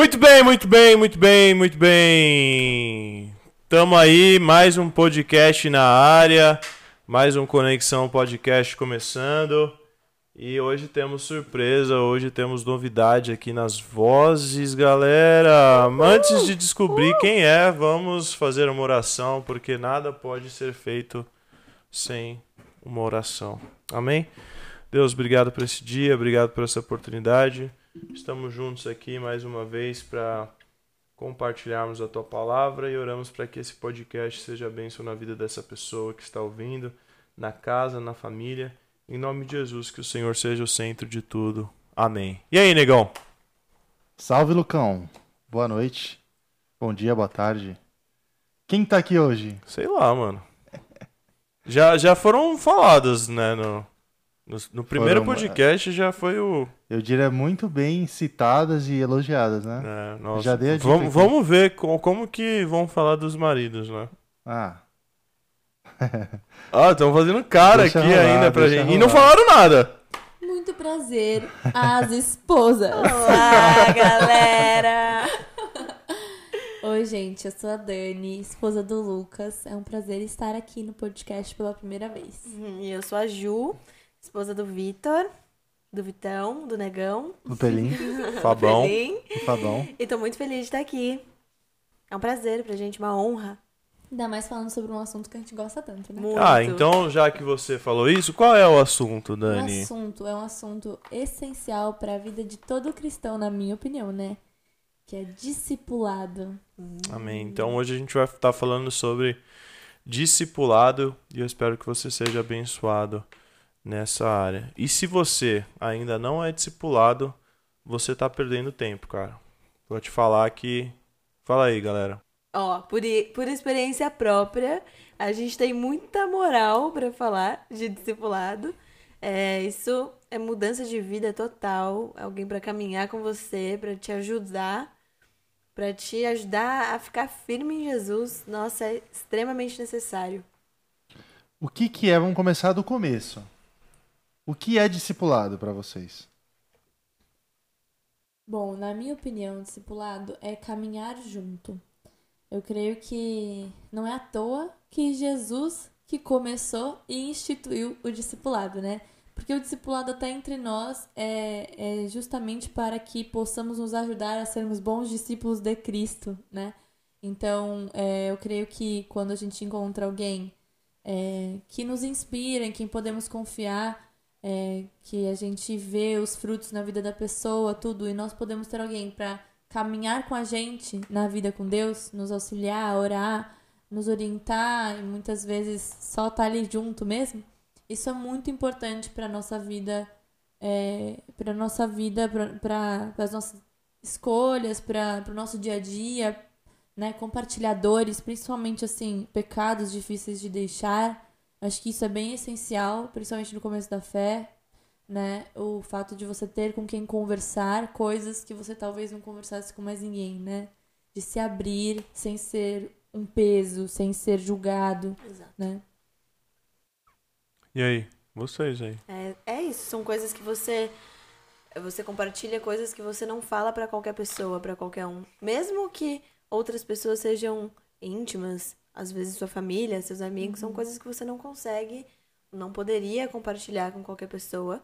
Muito bem, muito bem, muito bem, muito bem. Tamo aí, mais um podcast na área, mais um Conexão Podcast começando. E hoje temos surpresa, hoje temos novidade aqui nas vozes, galera. Antes de descobrir quem é, vamos fazer uma oração, porque nada pode ser feito sem uma oração. Amém? Deus, obrigado por esse dia, obrigado por essa oportunidade. Estamos juntos aqui mais uma vez para compartilharmos a tua palavra e oramos para que esse podcast seja bênção na vida dessa pessoa que está ouvindo, na casa, na família. Em nome de Jesus, que o Senhor seja o centro de tudo. Amém. E aí, negão? Salve, Lucão. Boa noite. Bom dia, boa tarde. Quem tá aqui hoje? Sei lá, mano. Já, já foram faladas, né, no, no, no primeiro Foram, podcast já foi o. Eu diria muito bem citadas e elogiadas, né? É, nossa. Já dei a dica vamos, aqui. vamos ver co- como que vão falar dos maridos, né? Ah, Ah, estão fazendo cara Deixa aqui rolar, ainda pra gente. E não rolar. falaram nada. Muito prazer, as esposas. Olá, galera! Oi, gente, eu sou a Dani, esposa do Lucas. É um prazer estar aqui no podcast pela primeira vez. Uhum, E eu sou a Ju, esposa do Vitor, do Vitão, do Negão. do Pelim, Fabão. Pelim. do Fabão. E tô muito feliz de estar aqui. É um prazer pra gente, uma honra. Ainda mais falando sobre um assunto que a gente gosta tanto, né? Muito. Ah, então já que você falou isso, qual é o assunto, O Dani? assunto é um assunto essencial para a vida de todo cristão, na minha opinião, né? Que é discipulado. Amém. Então hoje a gente vai estar falando sobre discipulado e eu espero que você seja abençoado nessa área. E se você ainda não é discipulado, você tá perdendo tempo, cara. Vou te falar que. Fala aí, galera. Ó, por, por experiência própria, a gente tem muita moral pra falar de discipulado. É, isso é mudança de vida total. Alguém pra caminhar com você, pra te ajudar, pra te ajudar a ficar firme em Jesus. Nossa, é extremamente necessário. O que que é? Vamos começar do começo. O que é discipulado pra vocês? Bom, na minha opinião, discipulado é caminhar junto. Eu creio que não é à toa que Jesus que começou e instituiu o discipulado, né? Porque o discipulado até entre nós é, é justamente para que possamos nos ajudar a sermos bons discípulos de Cristo, né? Então, é, eu creio que quando a gente encontra alguém é, que nos inspira, em quem podemos confiar, é, que a gente vê os frutos na vida da pessoa, tudo, e nós podemos ter alguém para caminhar com a gente na vida com Deus, nos auxiliar, orar, nos orientar e muitas vezes só estar ali junto mesmo. Isso é muito importante para nossa vida, é, para nossa vida, para as nossas escolhas, para o nosso dia a dia, né? Compartilhadores, principalmente assim, pecados difíceis de deixar. Acho que isso é bem essencial, principalmente no começo da fé, né? O fato de você ter com quem conversar coisas que você talvez não conversasse com mais ninguém, né? De se abrir sem ser um peso, sem ser julgado, Exato. né? E aí? Vocês aí. É, é isso, são coisas que você você compartilha coisas que você não fala pra qualquer pessoa, pra qualquer um. Mesmo que outras pessoas sejam íntimas, às vezes sua família, seus amigos, são coisas que você não consegue, não poderia compartilhar com qualquer pessoa.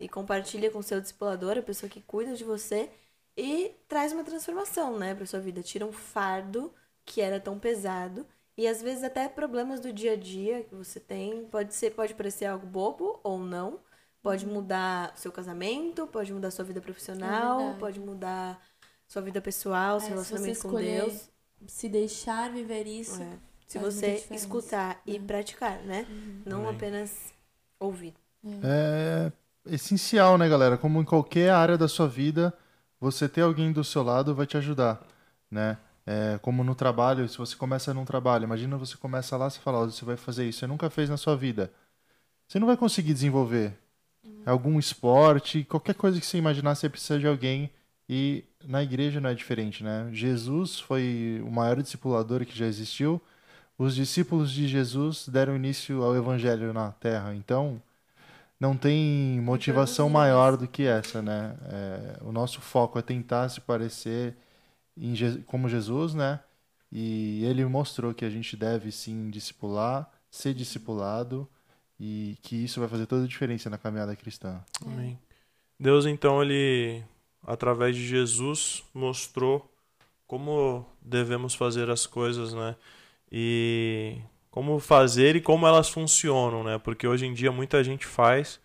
E compartilha com seu discipulador, a pessoa que cuida de você, e traz uma transformação, né, pra sua vida. Tira um fardo que era tão pesado e às vezes até problemas do dia a dia que você tem, pode ser, pode parecer algo bobo ou não. Pode mudar seu casamento, pode mudar sua vida É profissional, verdade. pode mudar sua vida pessoal, seu É, relacionamento com Deus. Se deixar viver isso, É. Se você escutar e É. praticar, né? Não Amém. apenas ouvir. É essencial, né, galera? Como em qualquer área da sua vida, você ter alguém do seu lado vai te ajudar, né? É, como no trabalho, se você começa num trabalho, imagina você começa lá, você fala, você vai fazer isso, você nunca fez na sua vida. Você não vai conseguir desenvolver algum esporte, qualquer coisa que você imaginar, você precisa de alguém. E na igreja não é diferente, né? Jesus foi o maior discipulador que já existiu. Os discípulos de Jesus deram início ao evangelho na terra. Então, não tem motivação maior do que essa, né? É, o nosso foco é tentar se parecer em Je- como Jesus, né? E ele mostrou que a gente deve sim discipular, ser discipulado e que isso vai fazer toda a diferença na caminhada cristã. Amém. Deus, então, ele, através de Jesus, mostrou como devemos fazer as coisas, né? E como fazer e como elas funcionam, né? Porque hoje em dia muita gente faz,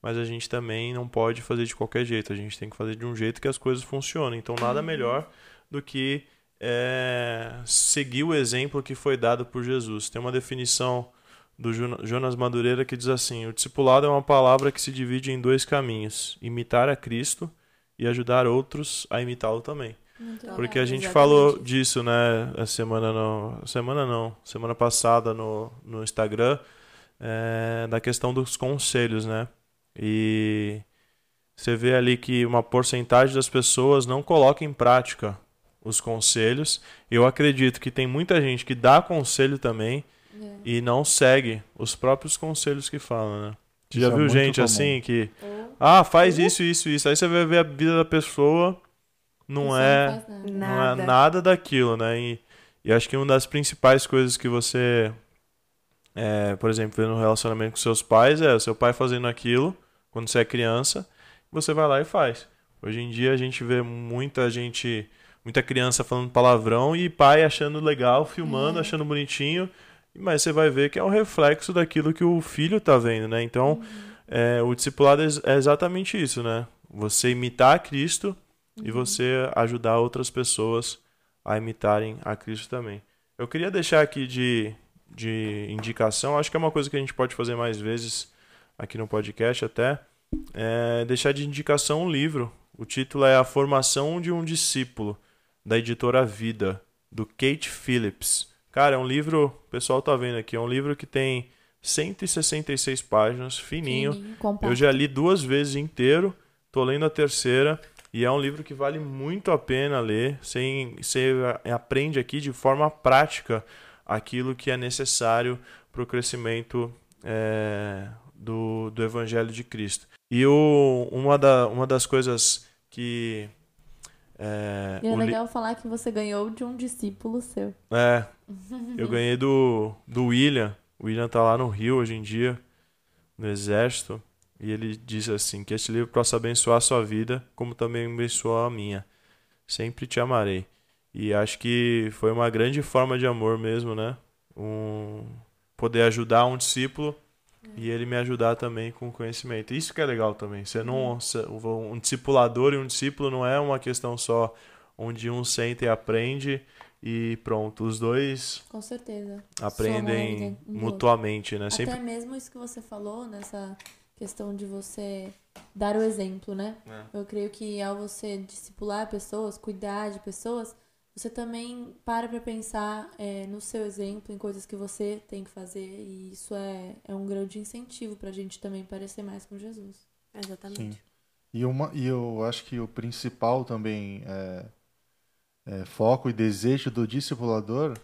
mas a gente também não pode fazer de qualquer jeito. A gente tem que fazer de um jeito que as coisas funcionem. Então, nada melhor do que é, seguir o exemplo que foi dado por Jesus. Tem uma definição do Jona- Jonas Madureira que diz assim: o discipulado é uma palavra que se divide em dois caminhos: imitar a Cristo e ajudar outros a imitá-lo também. Muito legal. Porque a gente Exatamente falou isso. disso, né, a semana no, semana não, semana passada no, no Instagram, é, da questão dos conselhos, né? E você vê ali que uma porcentagem das pessoas não coloca em prática os conselhos. Eu acredito que tem muita gente que dá conselho também É. e não segue os próprios conselhos que falam, né? Você já é viu muito gente comum. assim que, Ou ah, faz isso, isso, isso. Aí você vai ver a vida da pessoa, não é faz nada. não é nada daquilo, né? E, e acho que uma das principais coisas que você, é, por exemplo, vê no relacionamento com seus pais é o seu pai fazendo aquilo quando você é criança, você vai lá e faz. Hoje em dia a gente vê muita gente, muita criança falando palavrão e pai achando legal, filmando, É. achando bonitinho, mas você vai ver que é um reflexo daquilo que o filho tá vendo, né? Então, é, o discipulado é é exatamente isso, né? Você imitar a Cristo e você ajudar outras pessoas a imitarem a Cristo também. Eu queria deixar aqui de, de indicação, acho que é uma coisa que a gente pode fazer mais vezes aqui no podcast até, é deixar de indicação um livro. O título é A Formação de um Discípulo, da editora Vida, do Kate Phillips. Cara, é um livro, o pessoal tá vendo aqui, é um livro que tem 166 páginas, fininho. Fininho. Eu já li duas vezes inteiro, tô lendo a terceira e é um livro que vale muito a pena ler. Você, você aprende aqui de forma prática aquilo que é necessário para o crescimento é, do, do Evangelho de Cristo. E o, uma, da, uma das coisas que. É, E é o li- legal falar que você ganhou de um discípulo seu. é, eu ganhei do, do William. O William tá lá no Rio hoje em dia, no Exército. E ele diz assim: que este livro possa abençoar a sua vida, como também abençoou a minha. Sempre te amarei. E acho que foi uma grande forma de amor mesmo, né? Um, poder ajudar um discípulo e ele me ajudar também com conhecimento. Isso que é legal também. Você não, um discipulador e um discípulo não é uma questão só onde um senta e aprende e pronto. Os dois Com certeza. aprendem Somam mutuamente, né? Até Sempre mesmo isso que você falou, nessa questão de você dar o exemplo, né? É. Eu creio que ao você discipular pessoas, cuidar de pessoas, você também para pra pensar é, no seu exemplo, em coisas que você tem que fazer. E isso é, é um grande incentivo pra gente também parecer mais com Jesus. Exatamente. Sim. E, uma, e eu acho que o principal também é, é, foco e desejo do discipulador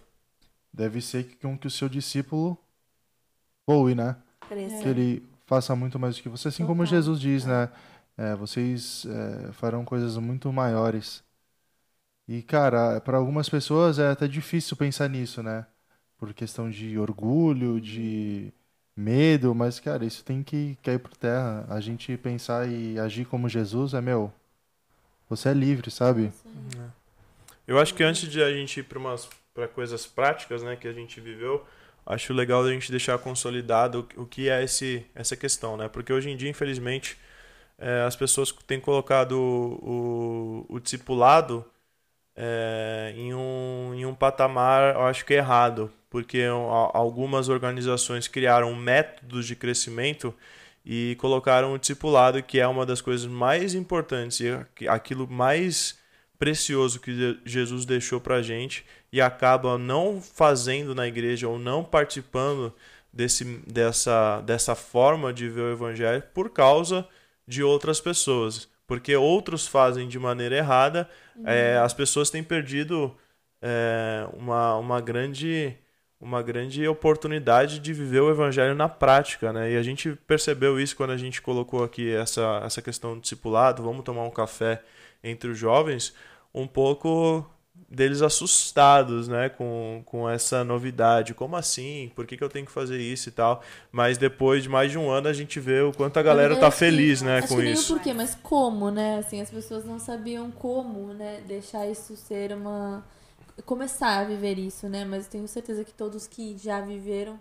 deve ser que, com que o seu discípulo voe, né? Que ele faça muito mais do que você. Assim como Total. Jesus diz, né? É, vocês é, farão coisas muito maiores. E, cara, para algumas pessoas é até difícil pensar nisso, né? Por questão de orgulho, de medo, mas, cara, isso tem que cair por terra. A gente pensar e agir como Jesus é, meu, você é livre, sabe? Aí. Eu acho que antes de a gente ir para umas para coisas práticas, né, que a gente viveu, acho legal a gente deixar consolidado o que é esse essa questão, né? Porque hoje em dia, infelizmente, é, as pessoas têm colocado o, o, o discipulado é, em, um, em um patamar, eu acho que errado, porque a- algumas organizações criaram métodos de crescimento e colocaram o discipulado, que é uma das coisas mais importantes e aqu- aquilo mais precioso que Je- Jesus deixou pra gente e acaba não fazendo na igreja ou não participando desse, dessa, dessa forma de ver o evangelho por causa de outras pessoas. Porque outros fazem de maneira errada, é, as pessoas têm perdido é, uma, uma grande uma grande oportunidade de viver o evangelho na prática, né? E a gente percebeu isso quando a gente colocou aqui essa, essa questão do discipulado, vamos tomar um café entre os jovens, um pouco deles assustados, né, com, com essa novidade. Como assim? Por que, que eu tenho que fazer isso e tal? Mas depois de mais de um ano a gente vê o quanto a galera tá feliz, né, com que nem isso. o porquê, mas como, né? Assim, as pessoas não sabiam como, né, deixar isso ser uma começar a viver isso, né? Mas tenho certeza que todos que já viveram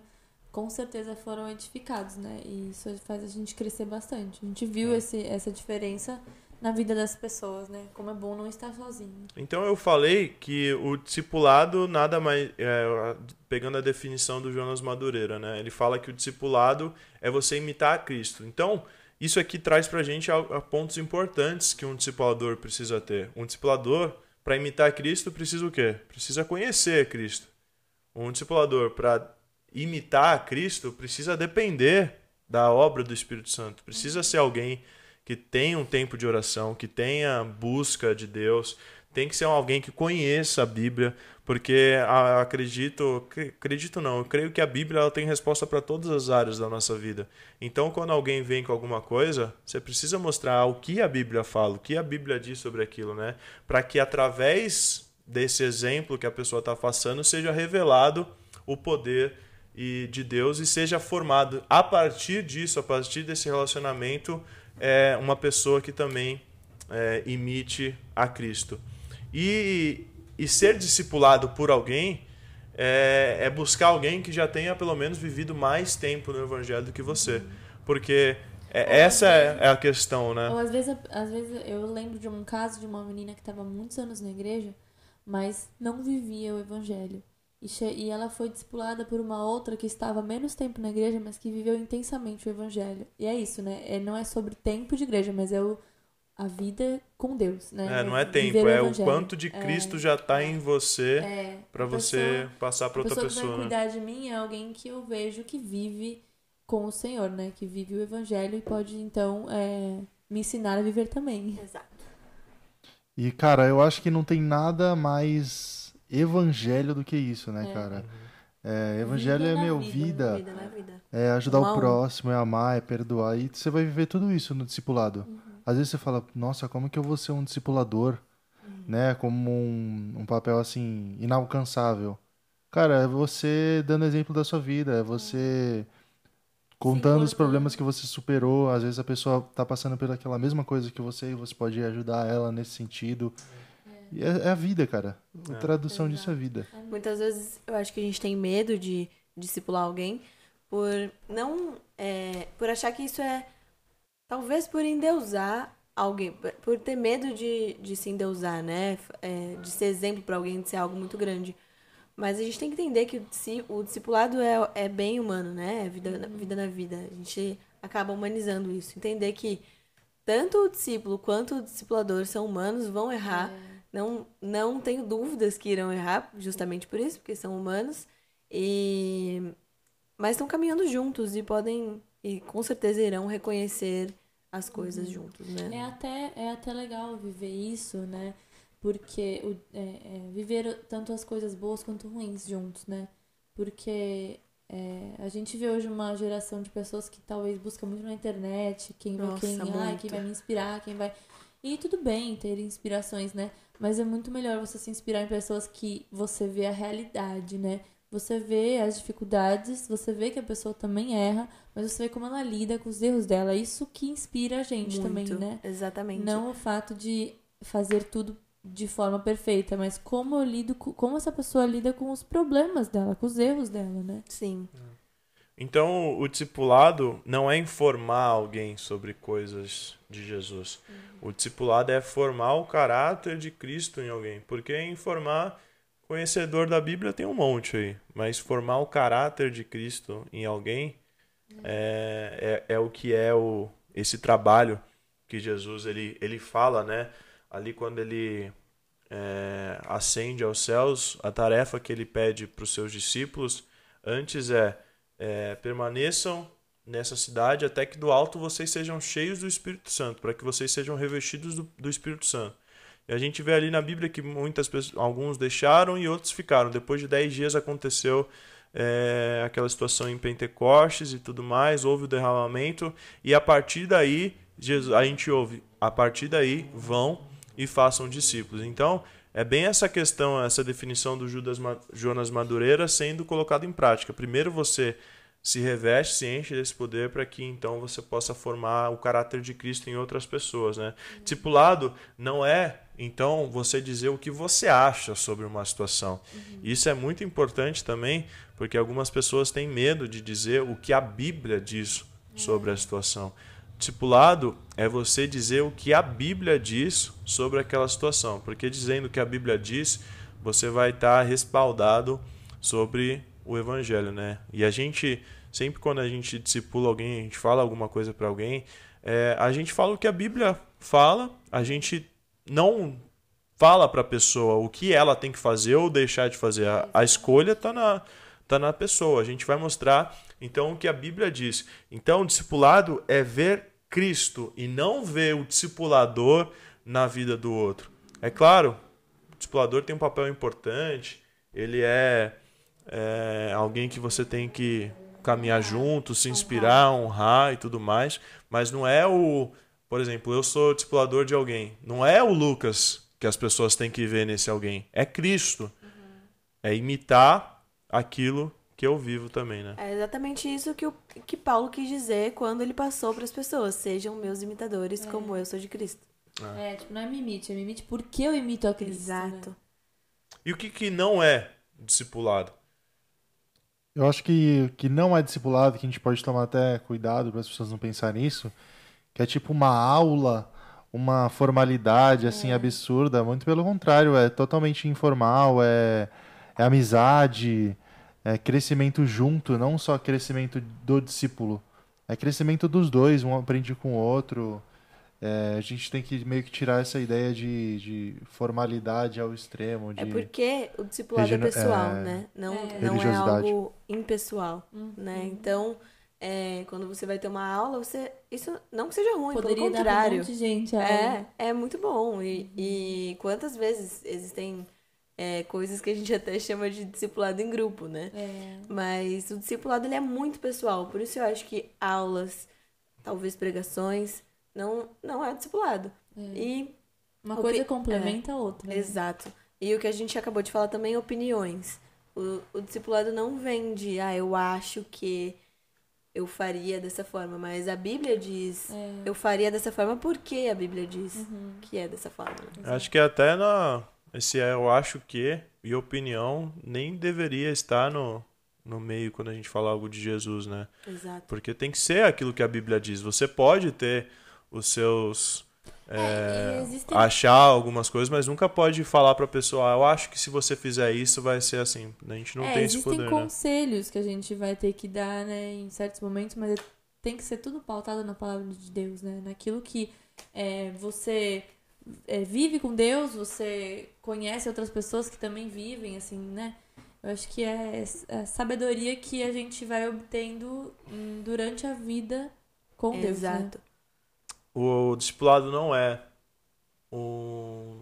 com certeza foram edificados, né? E isso faz a gente crescer bastante. A gente viu esse, essa diferença na vida das pessoas, né? Como é bom não estar sozinho. Então eu falei que o discipulado nada mais é, pegando a definição do Jonas Madureira, né? Ele fala que o discipulado é você imitar a Cristo. Então isso aqui traz pra gente a- a pontos importantes que um discipulador precisa ter. Um discipulador para imitar Cristo precisa o quê? Precisa conhecer Cristo. Um discipulador para imitar Cristo precisa depender da obra do Espírito Santo. Precisa ser alguém que tenha um tempo de oração, que tenha busca de Deus, tem que ser alguém que conheça a Bíblia, porque acredito, cre- acredito não, eu creio que a Bíblia ela tem resposta para todas as áreas da nossa vida. Então, quando alguém vem com alguma coisa, você precisa mostrar o que a Bíblia fala, o que a Bíblia diz sobre aquilo, né? Para que através desse exemplo que a pessoa está passando seja revelado o poder e de Deus e seja formado a partir disso, a partir desse relacionamento, é, uma pessoa que também é, imite a Cristo. E, e ser discipulado por alguém é, é buscar alguém que já tenha pelo menos vivido mais tempo no Evangelho do que você. Porque é- essa é, é a questão, né? Ou às vezes, às vezes eu lembro de um caso de uma menina que estava muitos anos na igreja, mas não vivia o evangelho. E, e ela foi discipulada por uma outra que estava menos tempo na igreja, mas que viveu intensamente o evangelho. E é isso, né? É, não é sobre tempo de igreja, mas é o, a vida com Deus, né? É, não é tempo, é o quanto de Cristo já está em você É, para a você pessoa- passar para a outra pessoa que vai pessoa. né? cuidar de mim é alguém que eu vejo que vive com o Senhor, né? Que vive o evangelho e pode, então, é, me ensinar a viver também. Exato. E, cara, eu acho que não tem nada mais evangelho do que isso, né, É. cara? É, evangelho Vida é, meu, vida, vida, Vida é ajudar Um a o próximo, é amar, é perdoar. E você vai viver tudo isso no discipulado. Uhum. Às vezes você fala, nossa, como que eu vou ser um discipulador? Né? Como um, um papel, assim, inalcançável. Cara, é você dando exemplo da sua vida, é você contando os problemas que você superou. Às vezes a pessoa tá passando por aquela mesma coisa que você e você pode ajudar ela nesse sentido. E É, é a vida, cara. A É. tradução disso é vida. Muitas vezes eu acho que a gente tem medo de discipular alguém por não. é, por achar que isso é. Talvez por endeusar alguém. por- ter medo de, de se endeusar, né? É, de ser exemplo para alguém, de ser algo muito grande. Mas a gente tem que entender que o, disci- o discipulado é, é bem humano, né? É vida, na- vida na vida. A gente acaba humanizando isso. Entender que tanto o discípulo quanto o discipulador são humanos, vão errar. Não, não tenho dúvidas que irão errar, justamente por isso, porque são humanos. E mas estão caminhando juntos e podem e com certeza irão reconhecer as coisas juntos, É né? até, é até legal viver isso, né? Porque o, é, é, viver tanto as coisas boas quanto ruins juntos, né? Porque é, a gente vê hoje uma geração de pessoas que talvez busca muito na internet, quem vai, Nossa, quem, ai, quem vai me inspirar, quem vai. E tudo bem ter inspirações, né? Mas é muito melhor você se inspirar em pessoas que você vê a realidade, né? Você vê as dificuldades, você vê que a pessoa também erra, mas você vê como ela lida com os erros dela. Isso que inspira a gente também, Muito, né? Exatamente. Não o fato de fazer tudo de forma perfeita, mas como eu lido com, como essa pessoa lida com os problemas dela, com os erros dela, né? Sim. Então, o discipulado não é informar alguém sobre coisas de Jesus. O discipulado é formar o caráter de Cristo em alguém. Porque informar conhecedor da Bíblia tem um monte aí, mas formar o caráter de Cristo em alguém é, é, é o que é o, esse trabalho que Jesus ele, ele fala, né? Ali quando ele é, ascende aos céus, a tarefa que ele pede para os seus discípulos antes é, é permaneçam nessa cidade até que do alto vocês sejam cheios do Espírito Santo, para que vocês sejam revestidos do, do Espírito Santo. E a gente vê ali na Bíblia que muitas pessoas, alguns deixaram e outros ficaram. Depois de dez dias aconteceu é, aquela situação em Pentecostes e tudo mais, houve o derramamento, e a partir daí, Jesus, a gente ouve, a partir daí vão e façam discípulos. Então, é bem essa questão, essa definição do Judas, Jonas Madureira sendo colocada em prática. Primeiro você se reveste, se enche desse poder para que então você possa formar o caráter de Cristo em outras pessoas, né? Discipulado não é então você dizer o que você acha sobre uma situação. Uhum. Isso é muito importante também, porque algumas pessoas têm medo de dizer o que a Bíblia diz sobre a situação. Discipulado é você dizer o que a Bíblia diz sobre aquela situação, porque dizendo o que a Bíblia diz, você vai estar respaldado sobre o evangelho, né? E a gente sempre quando a gente discipula alguém, a gente fala alguma coisa para alguém, é, a gente fala o que a Bíblia fala, a gente não fala para a pessoa o que ela tem que fazer ou deixar de fazer. A, a escolha está na, tá na pessoa. A gente vai mostrar então o que a Bíblia diz. Então, o discipulado é ver Cristo e não ver o discipulador na vida do outro. É claro, o discipulador tem um papel importante, ele é, é alguém que você tem que caminhar junto, se inspirar, honrar e tudo mais, mas não é o por exemplo, eu sou discipulador de alguém. Não é o Lucas que as pessoas têm que ver nesse alguém. É Cristo. Uhum. É imitar aquilo que eu vivo também, né? É exatamente isso que, o, que Paulo quis dizer quando ele passou para as pessoas. Sejam meus imitadores, é. como eu sou de Cristo. É. é, tipo, não é me imite, é me imite porque eu imito a Cristo. Né? Exato. Né? E o que, que não é discipulado? Eu acho que que não é discipulado, que a gente pode tomar até cuidado para as pessoas não pensarem nisso, que é tipo uma aula, uma formalidade assim é. absurda. Muito pelo contrário, é totalmente informal, é, é amizade, é crescimento junto, não só crescimento do discípulo. É crescimento dos dois, um aprende com o outro. É, a gente tem que meio que tirar essa ideia de, de formalidade ao extremo. É de... É porque o discipulado é pessoal, é... né? Não é, não é algo impessoal, uhum. né? Então, é, quando você vai ter uma aula, você. Isso não que seja ruim, Poderia pelo contrário. Dar um monte de gente, é. é, é muito bom. E, uhum. e quantas vezes existem é, coisas que a gente até chama de discipulado em grupo, né? É. Mas o discipulado ele é muito pessoal. Por isso eu acho que aulas, talvez pregações, não, não é discipulado. É. E uma coisa complementa a outra. Né? Exato. E o que a gente acabou de falar também, opiniões. O, o discipulado não vem de, ah, eu acho que eu faria dessa forma, mas a Bíblia diz é. eu faria dessa forma porque a Bíblia diz uhum. que é dessa forma. Né? Acho que até na esse é, eu acho que e opinião nem deveria estar no no meio quando a gente fala algo de Jesus, né? Exato. Porque tem que ser aquilo que a Bíblia diz. Você pode ter os seus é, existem... achar algumas coisas, mas nunca pode falar para a pessoa, ah, eu acho que se você fizer isso vai ser assim. A gente não é, tem esse poder. Existem né? conselhos né? que a gente vai ter que dar, né, em certos momentos, mas tem que ser tudo pautado na palavra de Deus, né? Naquilo que é, você é, vive com Deus, você conhece outras pessoas que também vivem, assim, né? Eu acho que é, é sabedoria que a gente vai obtendo durante a vida com Deus. Né? Exato. Né? O discipulado não é um,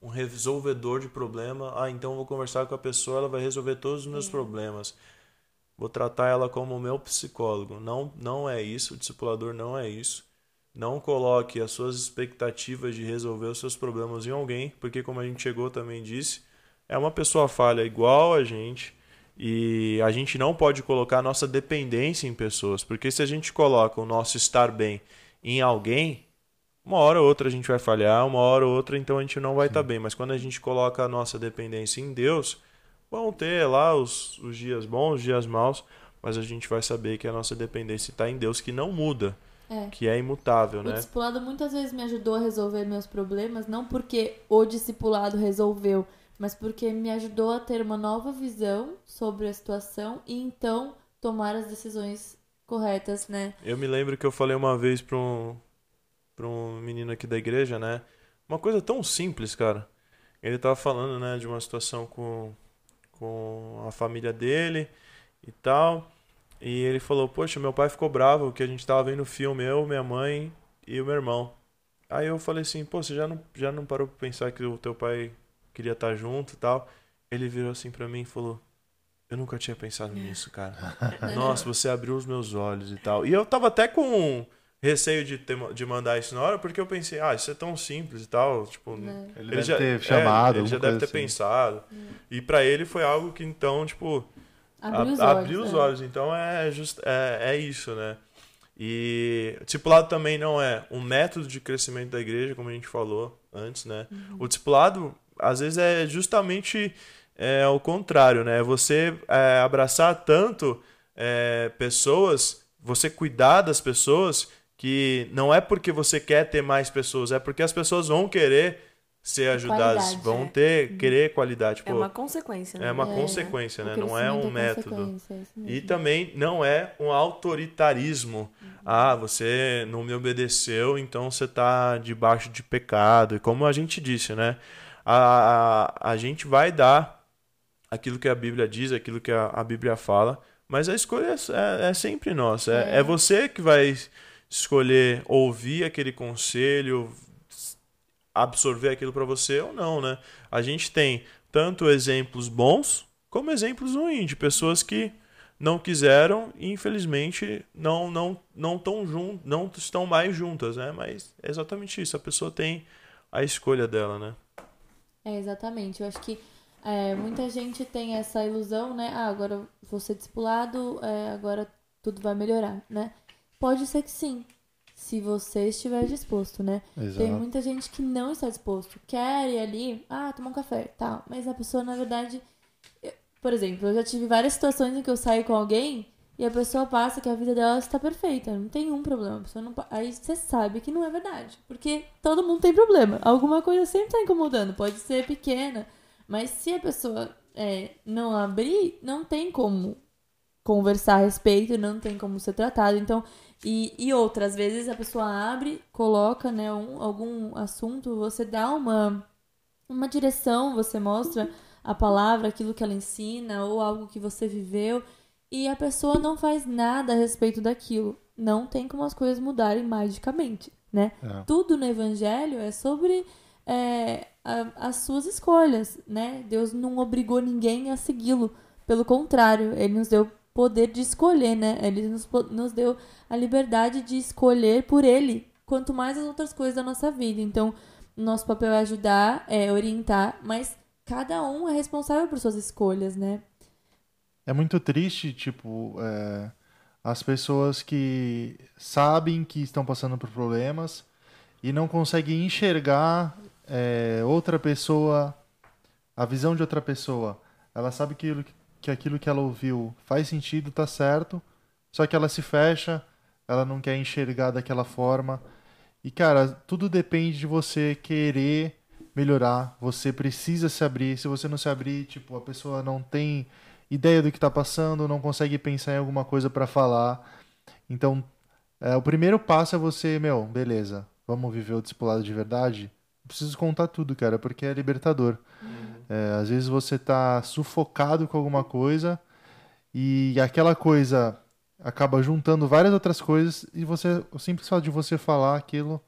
um resolvedor de problema. Ah, então vou conversar com a pessoa, ela vai resolver todos os meus problemas. Vou tratar ela como meu psicólogo. Não, não é isso. O discipulador não é isso. Não coloque as suas expectativas de resolver os seus problemas em alguém, porque como a gente chegou também disse, é uma pessoa falha igual a gente. E a gente não pode colocar a nossa dependência em pessoas, porque se a gente coloca o nosso estar bem em alguém, uma hora ou outra a gente vai falhar, uma hora ou outra então a gente não vai estar tá bem. Mas quando a gente coloca a nossa dependência em Deus, vão ter lá os, os dias bons, os dias maus, mas a gente vai saber que a nossa dependência está em Deus, que não muda. É. Que é imutável, o né? O discipulado muitas vezes me ajudou a resolver meus problemas, não porque o discipulado resolveu, mas porque me ajudou a ter uma nova visão sobre a situação e então tomar as decisões corretas, né? Eu me lembro que eu falei uma vez para um, pra um menino aqui da igreja, né? Uma coisa tão simples, cara. Ele tava falando, né, de uma situação com, com a família dele e tal. E ele falou, poxa, meu pai ficou bravo que a gente tava vendo o filme, eu, minha mãe e o meu irmão. Aí eu falei assim, pô, você já não, já não parou pra pensar que o teu pai queria estar junto e tal? Ele virou assim pra mim e falou, eu nunca tinha pensado nisso, cara. Nossa, você abriu os meus olhos e tal. E eu tava até com receio de, ter, de mandar isso na hora, porque eu pensei, ah, isso é tão simples e tal. Tipo, Né? Ele, ele deve já, ter chamado, é, ele já deve ter assim. pensado. E pra ele foi algo que então, tipo, Abriu os olhos. abriu os é. olhos. Então é, just, é, é isso, né? E discipulado também não é um método de crescimento da igreja, como a gente falou antes, né? O discipulado, às vezes, é justamente é, o contrário, né? Você é, abraçar tanto é, pessoas, você cuidar das pessoas, que não é porque você quer ter mais pessoas, é porque as pessoas vão querer ser ajudadas, Qualidade, vão é. ter, querer qualidade. É Pô, uma consequência, né? é uma É, consequência, né? Não é um método. é isso E também não é um autoritarismo. Ah, você não me obedeceu, então você está debaixo de pecado. E como a gente disse, né? A, a, a gente vai dar aquilo que a Bíblia diz, aquilo que a, a Bíblia fala, mas a escolha é, é- sempre nossa. É, É. é você que vai escolher ouvir aquele conselho, absorver aquilo para você ou não, né? A gente tem tanto exemplos bons como exemplos ruins de pessoas que não quiseram e infelizmente não não não estão jun não estão mais juntas, né? Mas é exatamente isso, a pessoa tem a escolha dela, né? É, exatamente. Eu acho que é, muita gente tem essa ilusão, né? Ah, agora vou ser discipulado, é, agora tudo vai melhorar, né? Pode ser que sim, se você estiver disposto, né? Exato. Tem muita gente que não está disposto. Quer ir ali, ah, tomar um café, tal. Mas a pessoa, na verdade. eu- Por exemplo, eu já tive várias situações em que eu saio com alguém e a pessoa passa que a vida dela está perfeita. Não tem um problema. Não... Aí você sabe que não é verdade. Porque todo mundo tem problema. Alguma coisa sempre está incomodando. Pode ser pequena. Mas se a pessoa é, não abrir, não tem como conversar a respeito, não tem como ser tratado. Então, e, e outras vezes a pessoa abre, coloca né, um, algum assunto, você dá uma, uma direção, você mostra a palavra, aquilo que ela ensina, ou algo que você viveu, e a pessoa não faz nada a respeito daquilo. Não tem como as coisas mudarem magicamente, né? É. Tudo no evangelho é sobre é, a- as suas escolhas, né? Deus não obrigou ninguém a segui-lo. Pelo contrário, ele nos deu poder de escolher, né? Ele nos, nos deu a liberdade de escolher por ele, quanto mais as outras coisas da nossa vida. Então, nosso papel é ajudar, é orientar, mas cada um é responsável por suas escolhas, né? É muito triste, tipo, é, as pessoas que sabem que estão passando por problemas e não conseguem enxergar é, outra pessoa, a visão de outra pessoa. Ela sabe que, que aquilo que ela ouviu faz sentido, tá certo, só que ela se fecha, ela não quer enxergar daquela forma. E, cara, tudo depende de você querer melhorar. Você precisa se abrir. Se você não se abrir, tipo, a pessoa não tem ideia do que tá passando, não consegue pensar em alguma coisa pra falar. Então, é, o primeiro passo é você, meu, beleza, vamos viver o discipulado de verdade? Eu preciso contar tudo, cara, porque é libertador. É, às vezes você tá sufocado com alguma coisa e aquela coisa acaba juntando várias outras coisas e você, o simples fato de você falar aquilo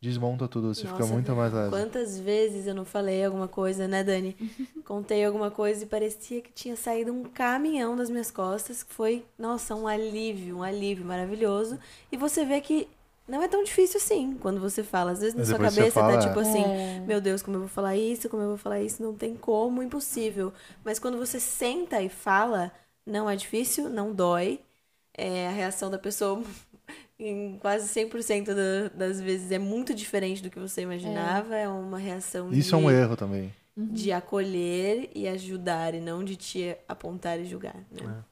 desmonta tudo, você fica Nossa, muito mais leve. Quantas vezes eu não falei alguma coisa, né, Dani? Contei alguma coisa e parecia que tinha saído um caminhão das minhas costas, que foi, nossa, um alívio, um alívio maravilhoso. E você vê que não é tão difícil assim quando você fala. Às vezes na Mas sua cabeça fala, tá é. tipo assim, É. meu Deus, como eu vou falar isso, como eu vou falar isso, não tem como, impossível. Mas quando você senta e fala, não é difícil, não dói. É, a reação da pessoa, em quase 100% da- das vezes, é muito diferente do que você imaginava. É, uma reação Isso de, é um erro também. de acolher e ajudar, e não de te apontar e julgar. Né?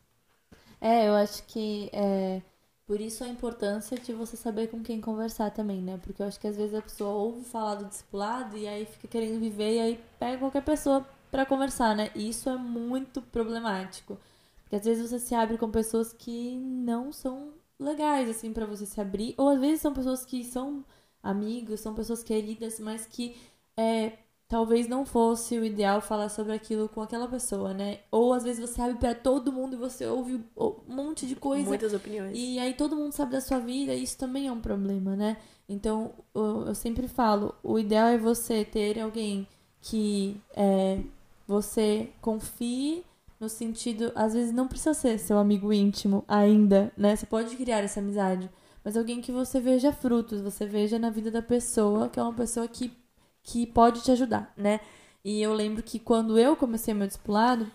É, eu acho que é por isso a importância de você saber com quem conversar também, né? Porque eu acho que às vezes a pessoa ouve falar do discipulado e aí fica querendo viver e aí pega qualquer pessoa pra conversar, né? E isso é muito problemático. Porque às vezes você se abre com pessoas que não são legais, assim, pra você se abrir. Ou às vezes são pessoas que são amigos, são pessoas queridas, mas que é, talvez não fosse o ideal falar sobre aquilo com aquela pessoa, né? Ou às vezes você abre pra todo mundo e você ouve um monte de coisa. Muitas opiniões. E aí todo mundo sabe da sua vida e isso também é um problema, né? Então, eu, eu sempre falo, o ideal é você ter alguém que é, você confie, no sentido, às vezes não precisa ser seu amigo íntimo ainda, né? Você pode criar essa amizade, mas alguém que você veja frutos, você veja na vida da pessoa, que é uma pessoa que, que pode te ajudar, né? E eu lembro que quando eu comecei meu discipulado,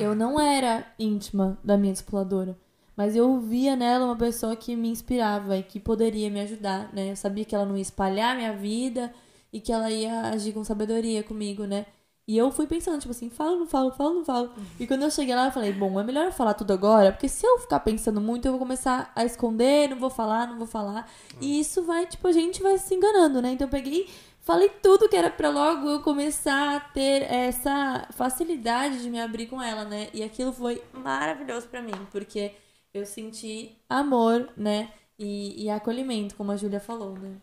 eu não era íntima da minha discipuladora. Mas eu via nela uma pessoa que me inspirava e que poderia me ajudar, né? Eu sabia que ela não ia espalhar minha vida e que ela ia agir com sabedoria comigo, né? E eu fui pensando, tipo assim, falo, não falo, falo, não falo. E quando eu cheguei lá, eu falei, bom, é melhor eu falar tudo agora, porque se eu ficar pensando muito, eu vou começar a esconder, não vou falar, não vou falar. E isso vai, tipo, a gente vai se enganando, né? Então eu peguei, falei tudo que era pra logo eu começar a ter essa facilidade de me abrir com ela, né? E aquilo foi maravilhoso pra mim, porque eu senti amor, né? E, e acolhimento, como a Júlia falou, né?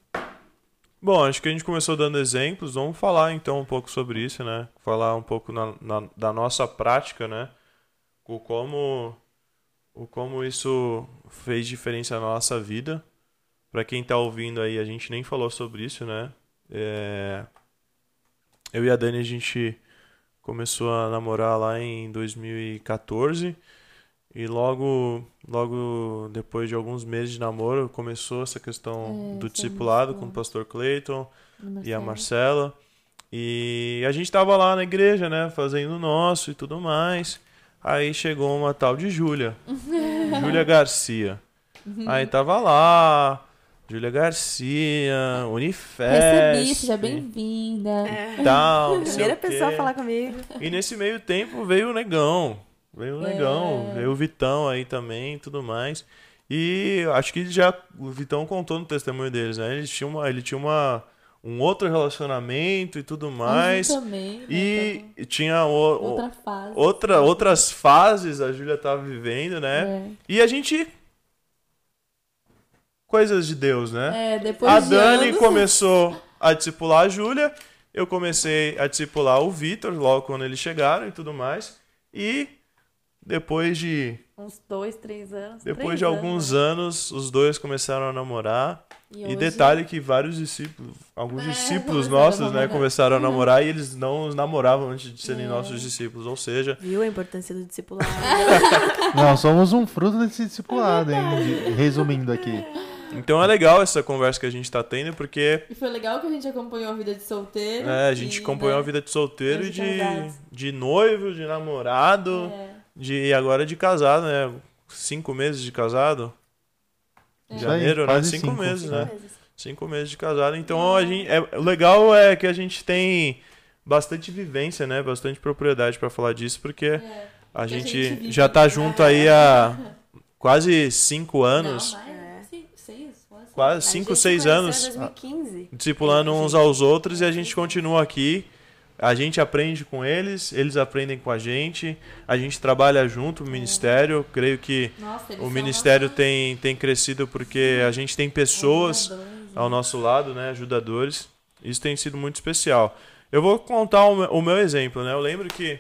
Bom, acho que a gente começou dando exemplos. Vamos falar então um pouco sobre isso, né? Falar um pouco na, na, da nossa prática, né? O como, o como isso fez diferença na nossa vida. Para quem tá ouvindo aí, a gente nem falou sobre isso, né? É... Eu e a Dani, a gente começou a namorar lá em 2014. E logo, logo depois de alguns meses de namoro, começou essa questão É, do essa discipulado com o pastor Clayton e a. Marcela. E a gente tava lá na igreja, né, fazendo o nosso e tudo mais. Aí chegou uma tal de Júlia. Júlia Garcia. Aí tava lá, Júlia Garcia, Unifest. Recebi, seja bem-vinda. Tal, não sei Primeira pessoa a falar comigo. E nesse meio tempo veio o Negão. Veio o Negão, É. veio o Vitão aí também e tudo mais. E acho que já o Vitão contou no testemunho deles, né? Ele tinha, uma, ele tinha uma, um outro relacionamento e tudo mais. A Ju também, né, E tava tinha o- outra fase. outra, outras fases a Júlia tava vivendo, né? É. E a gente. Coisas de Deus, né? É, depois A de Dani anos- começou a discipular a Júlia, eu comecei a discipular o Vitor logo quando eles chegaram e tudo mais. E depois de Uns dois, três anos. depois três de alguns né? anos, os dois começaram a namorar. E, hoje- detalhe que vários discípulos, alguns É, discípulos nossos, né, começaram a namorar e eles não os namoravam antes de serem É. nossos discípulos, ou seja, Viu a importância do discipulado? Não, somos um fruto desse discipulado, hein? de- resumindo aqui. Então é legal essa conversa que a gente tá tendo porque E foi legal que a gente acompanhou a vida de solteiro. é, a gente e, acompanhou né, a vida de solteiro e de de, noivo, de namorado. É, De, e agora de casado, né? Cinco meses de casado. É. Janeiro, né? quase Cinco, cinco, meses, né? Meses. Cinco meses de casado. Então a gente, é, o legal é que a gente tem bastante vivência, né? Bastante propriedade pra falar disso, porque é. a a gente, gente vive, já tá né? junto aí há quase cinco anos. Não, mais, É. sim, seis, quase. Quase A cinco, gente seis se conheceu anos Em 2015. discipulando uns aos outros e a gente continua aqui. A gente aprende com eles, eles aprendem com a gente, a gente trabalha junto, o ministério. Creio que Nossa, o ministério tem, tem crescido porque a gente tem pessoas né? ao nosso lado, né, ajudadores. Isso tem sido muito especial. Eu vou contar o meu, o meu exemplo, né? Eu lembro que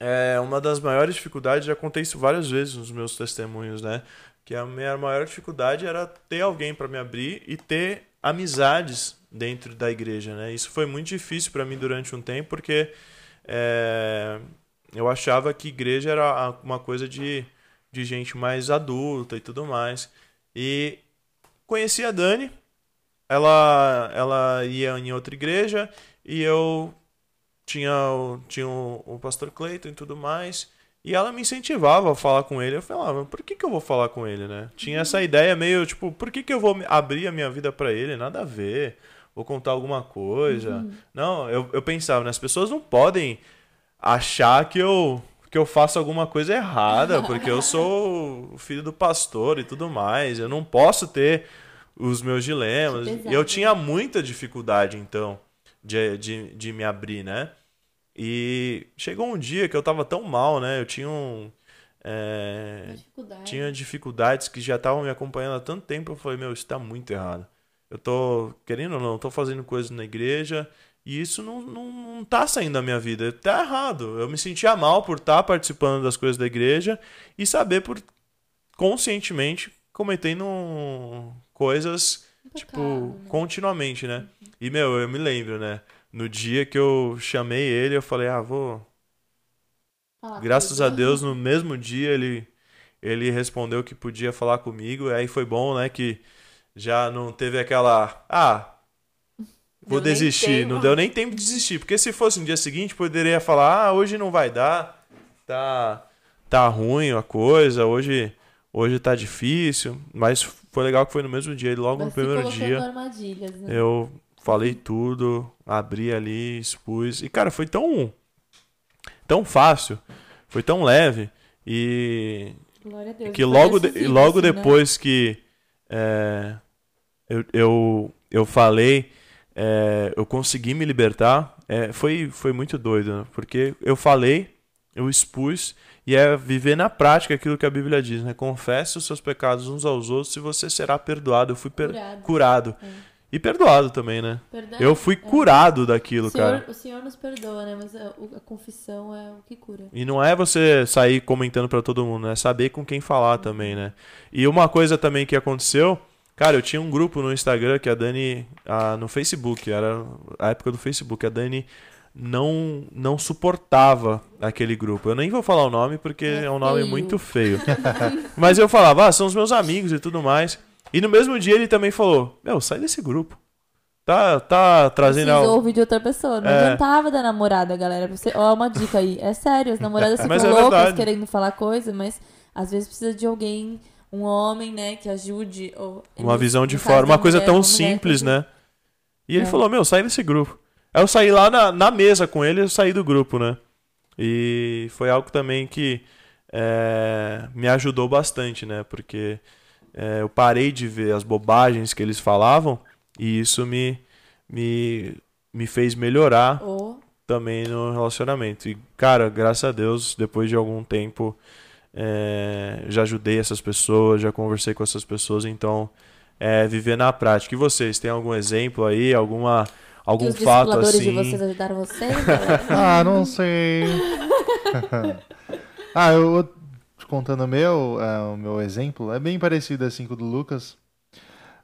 é uma das maiores dificuldades, já contei isso várias vezes nos meus testemunhos, né? Que a minha maior dificuldade era ter alguém para me abrir e ter amizades dentro da igreja, né? Isso foi muito difícil para mim durante um tempo porque é, eu achava que igreja era uma coisa de, de gente mais adulta e tudo mais. E conheci a Dani, ela, ela ia em outra igreja e eu tinha, tinha o, o pastor Cleiton e tudo mais. E ela me incentivava a falar com ele. Eu falava, por que, que eu vou falar com ele, né? Tinha essa ideia meio, tipo, por que, que eu vou abrir a minha vida pra ele? Nada a ver. Vou contar alguma coisa. Não, eu, eu pensava, né? As pessoas não podem achar que eu, que eu faço alguma coisa errada, porque eu sou o filho do pastor e tudo mais. Eu não posso ter os meus dilemas. E eu tinha muita dificuldade, então, de, de, de me abrir, né? E chegou um dia que eu tava tão mal, né? Eu tinha um. é, Dificuldade. tinha dificuldades que já estavam me acompanhando há tanto tempo. Eu falei, meu, isso tá muito errado. Eu tô, querendo ou não, tô fazendo coisas na igreja e isso não, não, não tá saindo da minha vida. Tá errado. Eu me sentia mal por estar participando das coisas da igreja e saber por conscientemente cometendo coisas tipo, Pecado, né? continuamente, né? E, meu, eu me lembro, né? No dia que eu chamei ele, eu falei, ah, vou. Graças a Deus, no mesmo dia ele, ele respondeu que podia falar comigo. Aí foi bom, né? Que já não teve aquela. Ah, vou Deu desistir. Não deu nem tempo de desistir. Porque se fosse no dia seguinte, poderia falar: ah, hoje não vai dar. Tá, tá ruim a coisa. Hoje, hoje tá difícil. Mas foi legal que foi no mesmo dia. E logo Vai no primeiro dia. né? Eu falei tudo, abri ali, expus. E, cara, foi tão. tão fácil, foi tão leve. E Glória a Deus. que logo, de- decisivo, logo assim, né? depois que é, eu, eu, eu falei, é, eu consegui me libertar, é, foi, foi muito doido, né? porque eu falei, eu expus, e é viver na prática aquilo que a Bíblia diz, né? Confesse os seus pecados uns aos outros e você será perdoado. Eu fui per- Curado. curado. É. E perdoado também, né? Perdão? Eu fui É. curado daquilo, O senhor, cara. o Senhor nos perdoa, né? Mas a, a confissão é o que cura. E não é você sair comentando pra todo mundo, é saber com quem falar também, né? E uma coisa também que aconteceu, cara, eu tinha um grupo no Instagram que a Dani, ah, no Facebook, era a época do Facebook, a Dani não não suportava aquele grupo. Eu nem vou falar o nome porque é, É um nome muito feio. Mas eu falava, ah, são os meus amigos e tudo mais. E no mesmo dia ele também falou, meu, sai desse grupo. Tá, tá trazendo Precisou algo. ouvir de outra pessoa. Não É. adiantava da namorada, galera. Você... Ó, uma dica aí. É sério, as namoradas ficam é loucas verdade. querendo falar coisa, mas às vezes precisa de alguém, um homem, né, que ajude. Ou, Uma visão de fora, uma coisa mulher, tão uma que simples, ajude. né? E ele É. falou, meu, sai desse grupo. Aí eu saí lá na, na mesa com ele, eu saí do grupo, né? E foi algo também que é, me ajudou bastante, né? Porque é, eu parei de ver as bobagens que eles falavam e isso me, me, me fez melhorar Ou também no relacionamento. E, cara, graças a Deus, depois de algum tempo, é, já ajudei essas pessoas, já conversei com essas pessoas, então é viver na prática. E vocês, tem algum exemplo aí, alguma que algum os fato assim? de vocês ajudaram vocês? Ah, não sei. ah, eu contando o meu, é, o meu exemplo, é bem parecido assim com o do Lucas,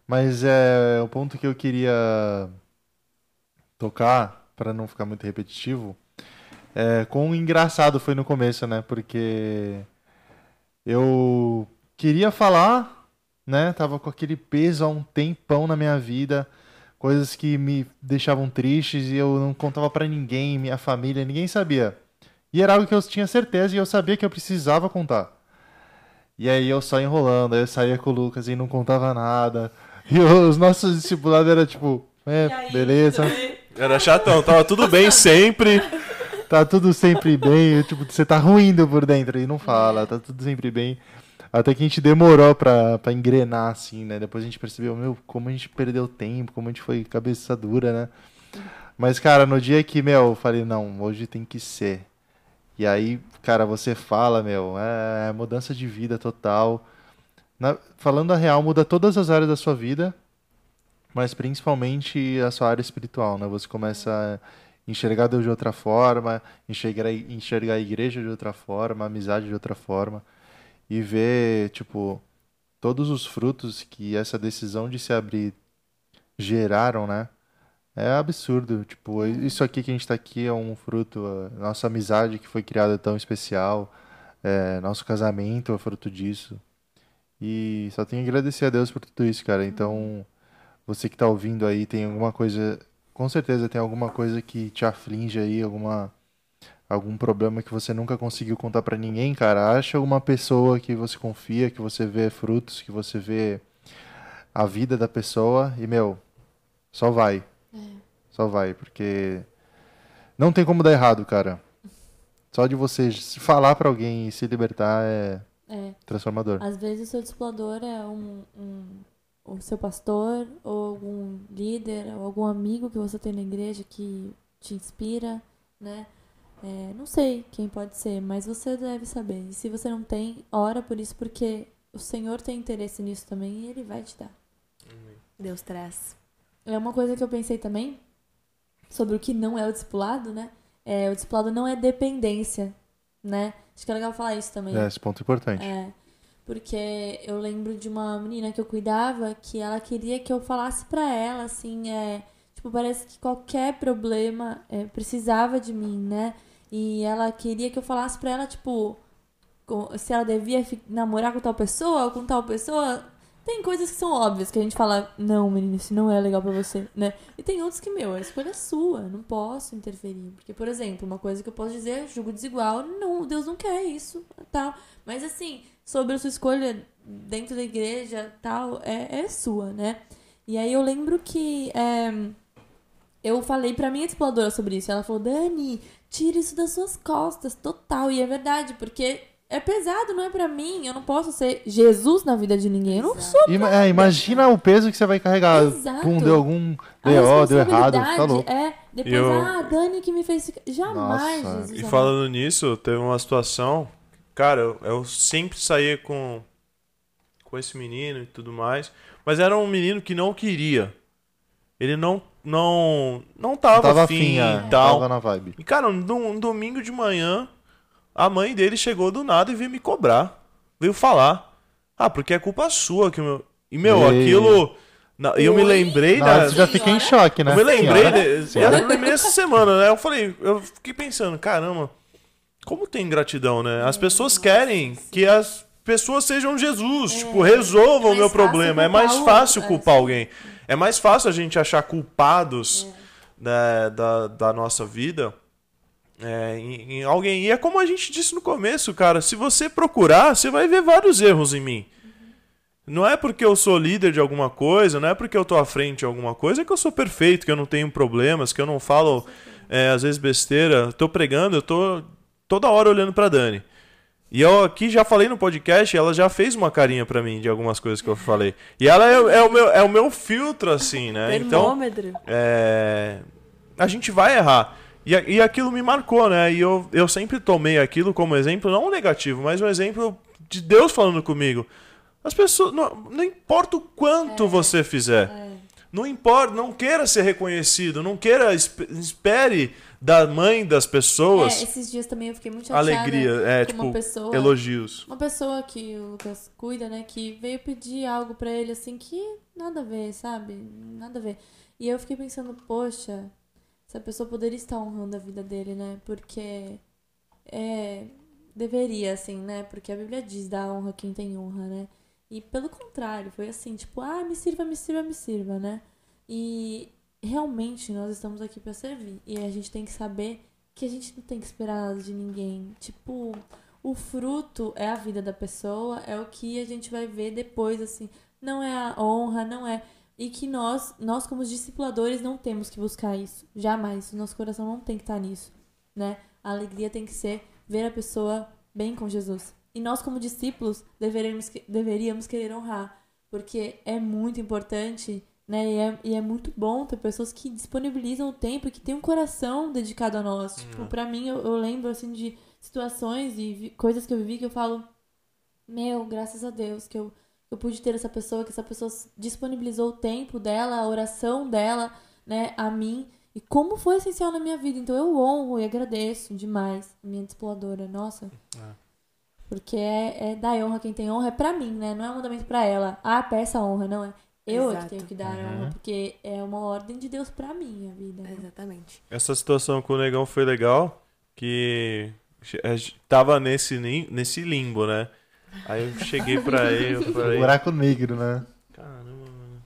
mas é o ponto que eu queria tocar, para não ficar muito repetitivo, é quão engraçado foi no começo, né? Porque eu queria falar, né? Tava com aquele peso há um tempão na minha vida, coisas que me deixavam tristes e eu não contava pra ninguém, minha família, ninguém sabia. E era algo que eu tinha certeza e eu sabia que eu precisava contar. E aí eu só enrolando, aí eu saía com o Lucas e não contava nada. E os nossos discipulados era tipo, é, beleza, Era chatão, tava tudo bem sempre. tá tudo sempre bem, eu, tipo, você tá ruindo por dentro e não fala, tá tudo sempre bem. Até que a gente demorou pra, pra engrenar, assim, né? Depois a gente percebeu, meu, como a gente perdeu tempo, como a gente foi cabeça dura, né? Mas, cara, no dia que, meu, eu falei, não, hoje tem que ser. E aí, cara, você fala, meu, é mudança de vida total. Na- falando a real, muda todas as áreas da sua vida, mas principalmente a sua área espiritual, né? Você começa a enxergar Deus de outra forma, enxergar, enxergar a igreja de outra forma, a amizade de outra forma, e ver, tipo, todos os frutos que essa decisão de se abrir geraram, né? É absurdo, tipo, isso aqui que a gente tá aqui é um fruto, a nossa amizade que foi criada tão especial, é, nosso casamento é fruto disso. E só tenho a agradecer a Deus por tudo isso, cara. Então, você que tá ouvindo aí, tem alguma coisa, com certeza tem alguma coisa que te aflige aí, alguma algum problema que você nunca conseguiu contar pra ninguém, cara. Acha uma pessoa que você confia, que você vê frutos, que você vê a vida da pessoa e, meu, só vai. Só vai, porque não tem como dar errado, cara. Só de você se falar pra alguém e se libertar é É. transformador. Às vezes o seu discipulador é um, um- o seu pastor, ou algum líder, ou algum amigo que você tem na igreja que te inspira, né? É, não sei quem pode ser, mas você deve saber. E se você não tem, ora por isso, porque o Senhor tem interesse nisso também e Ele vai te dar. Deus traz. É uma coisa que eu pensei também sobre o que não é o discipulado, né? É, o discipulado não é dependência, né? Acho que é legal falar isso também. É, esse ponto é importante. É, porque eu lembro de uma menina que eu cuidava que ela queria que eu falasse pra ela, assim, é, tipo, parece que qualquer problema é, precisava de mim, né? E ela queria que eu falasse pra ela, tipo, se ela devia namorar com tal pessoa ou com tal pessoa. Tem coisas que são óbvias, que a gente fala, não, menino, isso não é legal pra você, né? E tem outros que, meu, a escolha é sua, não posso interferir. Porque, por exemplo, uma coisa que eu posso dizer, julgo desigual, não, Deus não quer isso, tal. Mas assim, sobre a sua escolha dentro da igreja, tal, é, é sua, né? E aí eu lembro que é, eu falei pra minha exploradora sobre isso. Ela falou, Dani, tira isso das suas costas, total. E é verdade, porque é pesado, não é pra mim. Eu não posso ser Jesus na vida de ninguém. Eu não Exato. sou Ima- é, imagina o peso que você vai carregar. Exato. Pum, deu algum a BO, deu errado, tá responsabilidade louco. É, depois, Eu- ah, a Dani que me fez. Jamais, Nossa. Jesus. E falando nisso, teve uma situação. Cara, eu, eu sempre saía com, com esse menino e tudo mais. Mas era um menino que não queria. Ele não não não tava, Tava afim afim, é, e tal. tava na vibe. E cara, um, um domingo de manhã, a mãe dele chegou do nada e veio me cobrar. Veio falar. Ah, porque é culpa sua que o meu. E meu, Ei. aquilo. na- eu me lembrei da. você já fica em choque, né? Eu me lembrei, de, eu lembrei essa semana, né? Eu falei, eu fiquei pensando, caramba, como tem gratidão, né? As pessoas querem que as pessoas sejam Jesus, tipo, resolvam É o meu problema. É mais fácil é, culpar alguém. É mais fácil a gente achar culpados né, da, da nossa vida é, em, em alguém. E é como a gente disse no começo, cara. Se você procurar, você vai ver vários erros em mim. Não é porque eu sou líder de alguma coisa, não é porque eu tô à frente de alguma coisa que eu sou perfeito, que eu não tenho problemas, que eu não falo, é, às vezes, besteira. Tô pregando, eu tô toda hora olhando pra Dani. E eu aqui já falei no podcast, ela já fez uma carinha pra mim de algumas coisas que eu falei. E ela é, é o, meu, é o meu filtro, assim, né? Então, Termômetro. é, a gente vai errar. E, e aquilo me marcou, né? E eu, eu sempre tomei aquilo como exemplo, não um negativo, mas um exemplo de Deus falando comigo. As pessoas. Não, não importa o quanto você fizer. É. Não importa, não queira ser reconhecido, não queira. esp- Espere da mãe das É, pessoas esses dias também eu fiquei muito chateada alegria. É, tipo, uma pessoa. elogios. Uma pessoa que o Lucas cuida, né, que veio pedir algo pra ele assim que nada a ver, sabe? Nada a ver. E eu fiquei pensando, poxa, essa pessoa poderia estar honrando a vida dele, né? Porque é deveria assim, né? Porque a Bíblia diz dá honra quem tem honra, né? E pelo contrário, foi assim, tipo, ah, me sirva, me sirva, me sirva, né? E realmente nós estamos aqui pra servir. E a gente tem que saber que a gente não tem que esperar nada de ninguém. Tipo, o fruto é a vida da pessoa, é o que a gente vai ver depois, assim. Não é a honra, não é. E que nós, nós como discipuladores, não temos que buscar isso. Jamais. O nosso coração não tem que estar nisso, né? A alegria tem que ser ver a pessoa bem com Jesus. E nós, como discípulos, deveríamos, que- deveríamos querer honrar. Porque é muito importante, né? E é, e é muito bom ter pessoas que disponibilizam o tempo e que têm um coração dedicado a nós. Tipo, pra mim, eu, eu lembro, assim, de situações e vi- coisas que eu vivi que eu falo, meu, graças a Deus que eu, eu pude ter essa pessoa, que essa pessoa disponibilizou o tempo dela, a oração dela, né, a mim. E como foi essencial na minha vida. Então eu honro e agradeço demais a minha discipuladora. Nossa. Porque é, é dar honra quem tem honra, é pra mim, né? Não é um mandamento pra ela. Ah, peça honra, não é. Eu é que Exato. tenho que dar a honra, porque é uma ordem de Deus pra minha vida. né? Exatamente. Essa situação com o negão foi legal, que a gente tava nesse, nesse limbo, né? Aí eu cheguei pra ele, eu falei, Buraco negro, né? caramba, mano.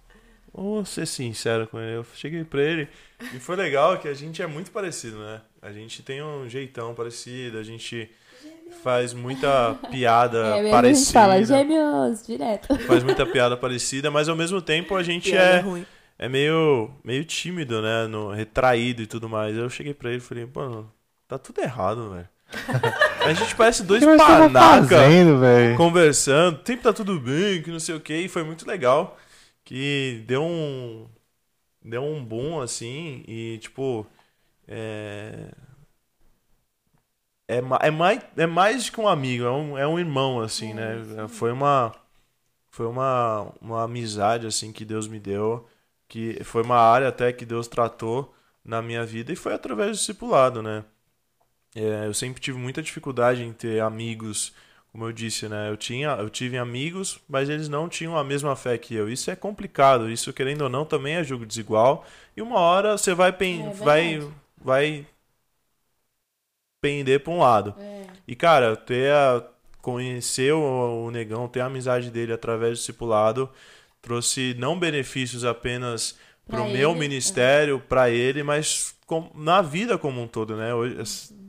Vou ser sincero com ele. Eu cheguei pra ele e foi legal que a gente é muito parecido, né? A gente tem um jeitão parecido, a gente faz muita piada É, a gente parecida. fala gêmeos direto. Faz muita piada parecida, mas ao mesmo tempo a gente Piada é ruim. é meio, meio tímido, né? No, retraído e tudo mais. Eu cheguei pra ele e falei, mano, tá tudo errado, velho. A gente parece dois panaca conversando, sempre tá tudo bem, que não sei o que, e foi muito legal. Que deu um. Deu um boom assim, e tipo. É. É, é, mais, é mais que um amigo, é um, é um irmão, assim, né? Foi uma. Foi uma, uma amizade, assim, que Deus me deu. Que foi uma área até que Deus tratou na minha vida e foi através do discipulado, né? É, eu sempre tive muita dificuldade em ter amigos, como eu disse, né? Eu tinha, eu tive amigos, mas eles não tinham a mesma fé que eu. Isso é complicado. Isso, querendo ou não, também é julgo desigual. E uma hora você vai pen- É vai vai pender pra um lado. É. E, cara, ter a, conhecer o, o negão, ter a amizade dele através do discipulado, trouxe não benefícios apenas Pra pro meu ele, ministério, pra ele, mas com- na vida como um todo, né? Hoje,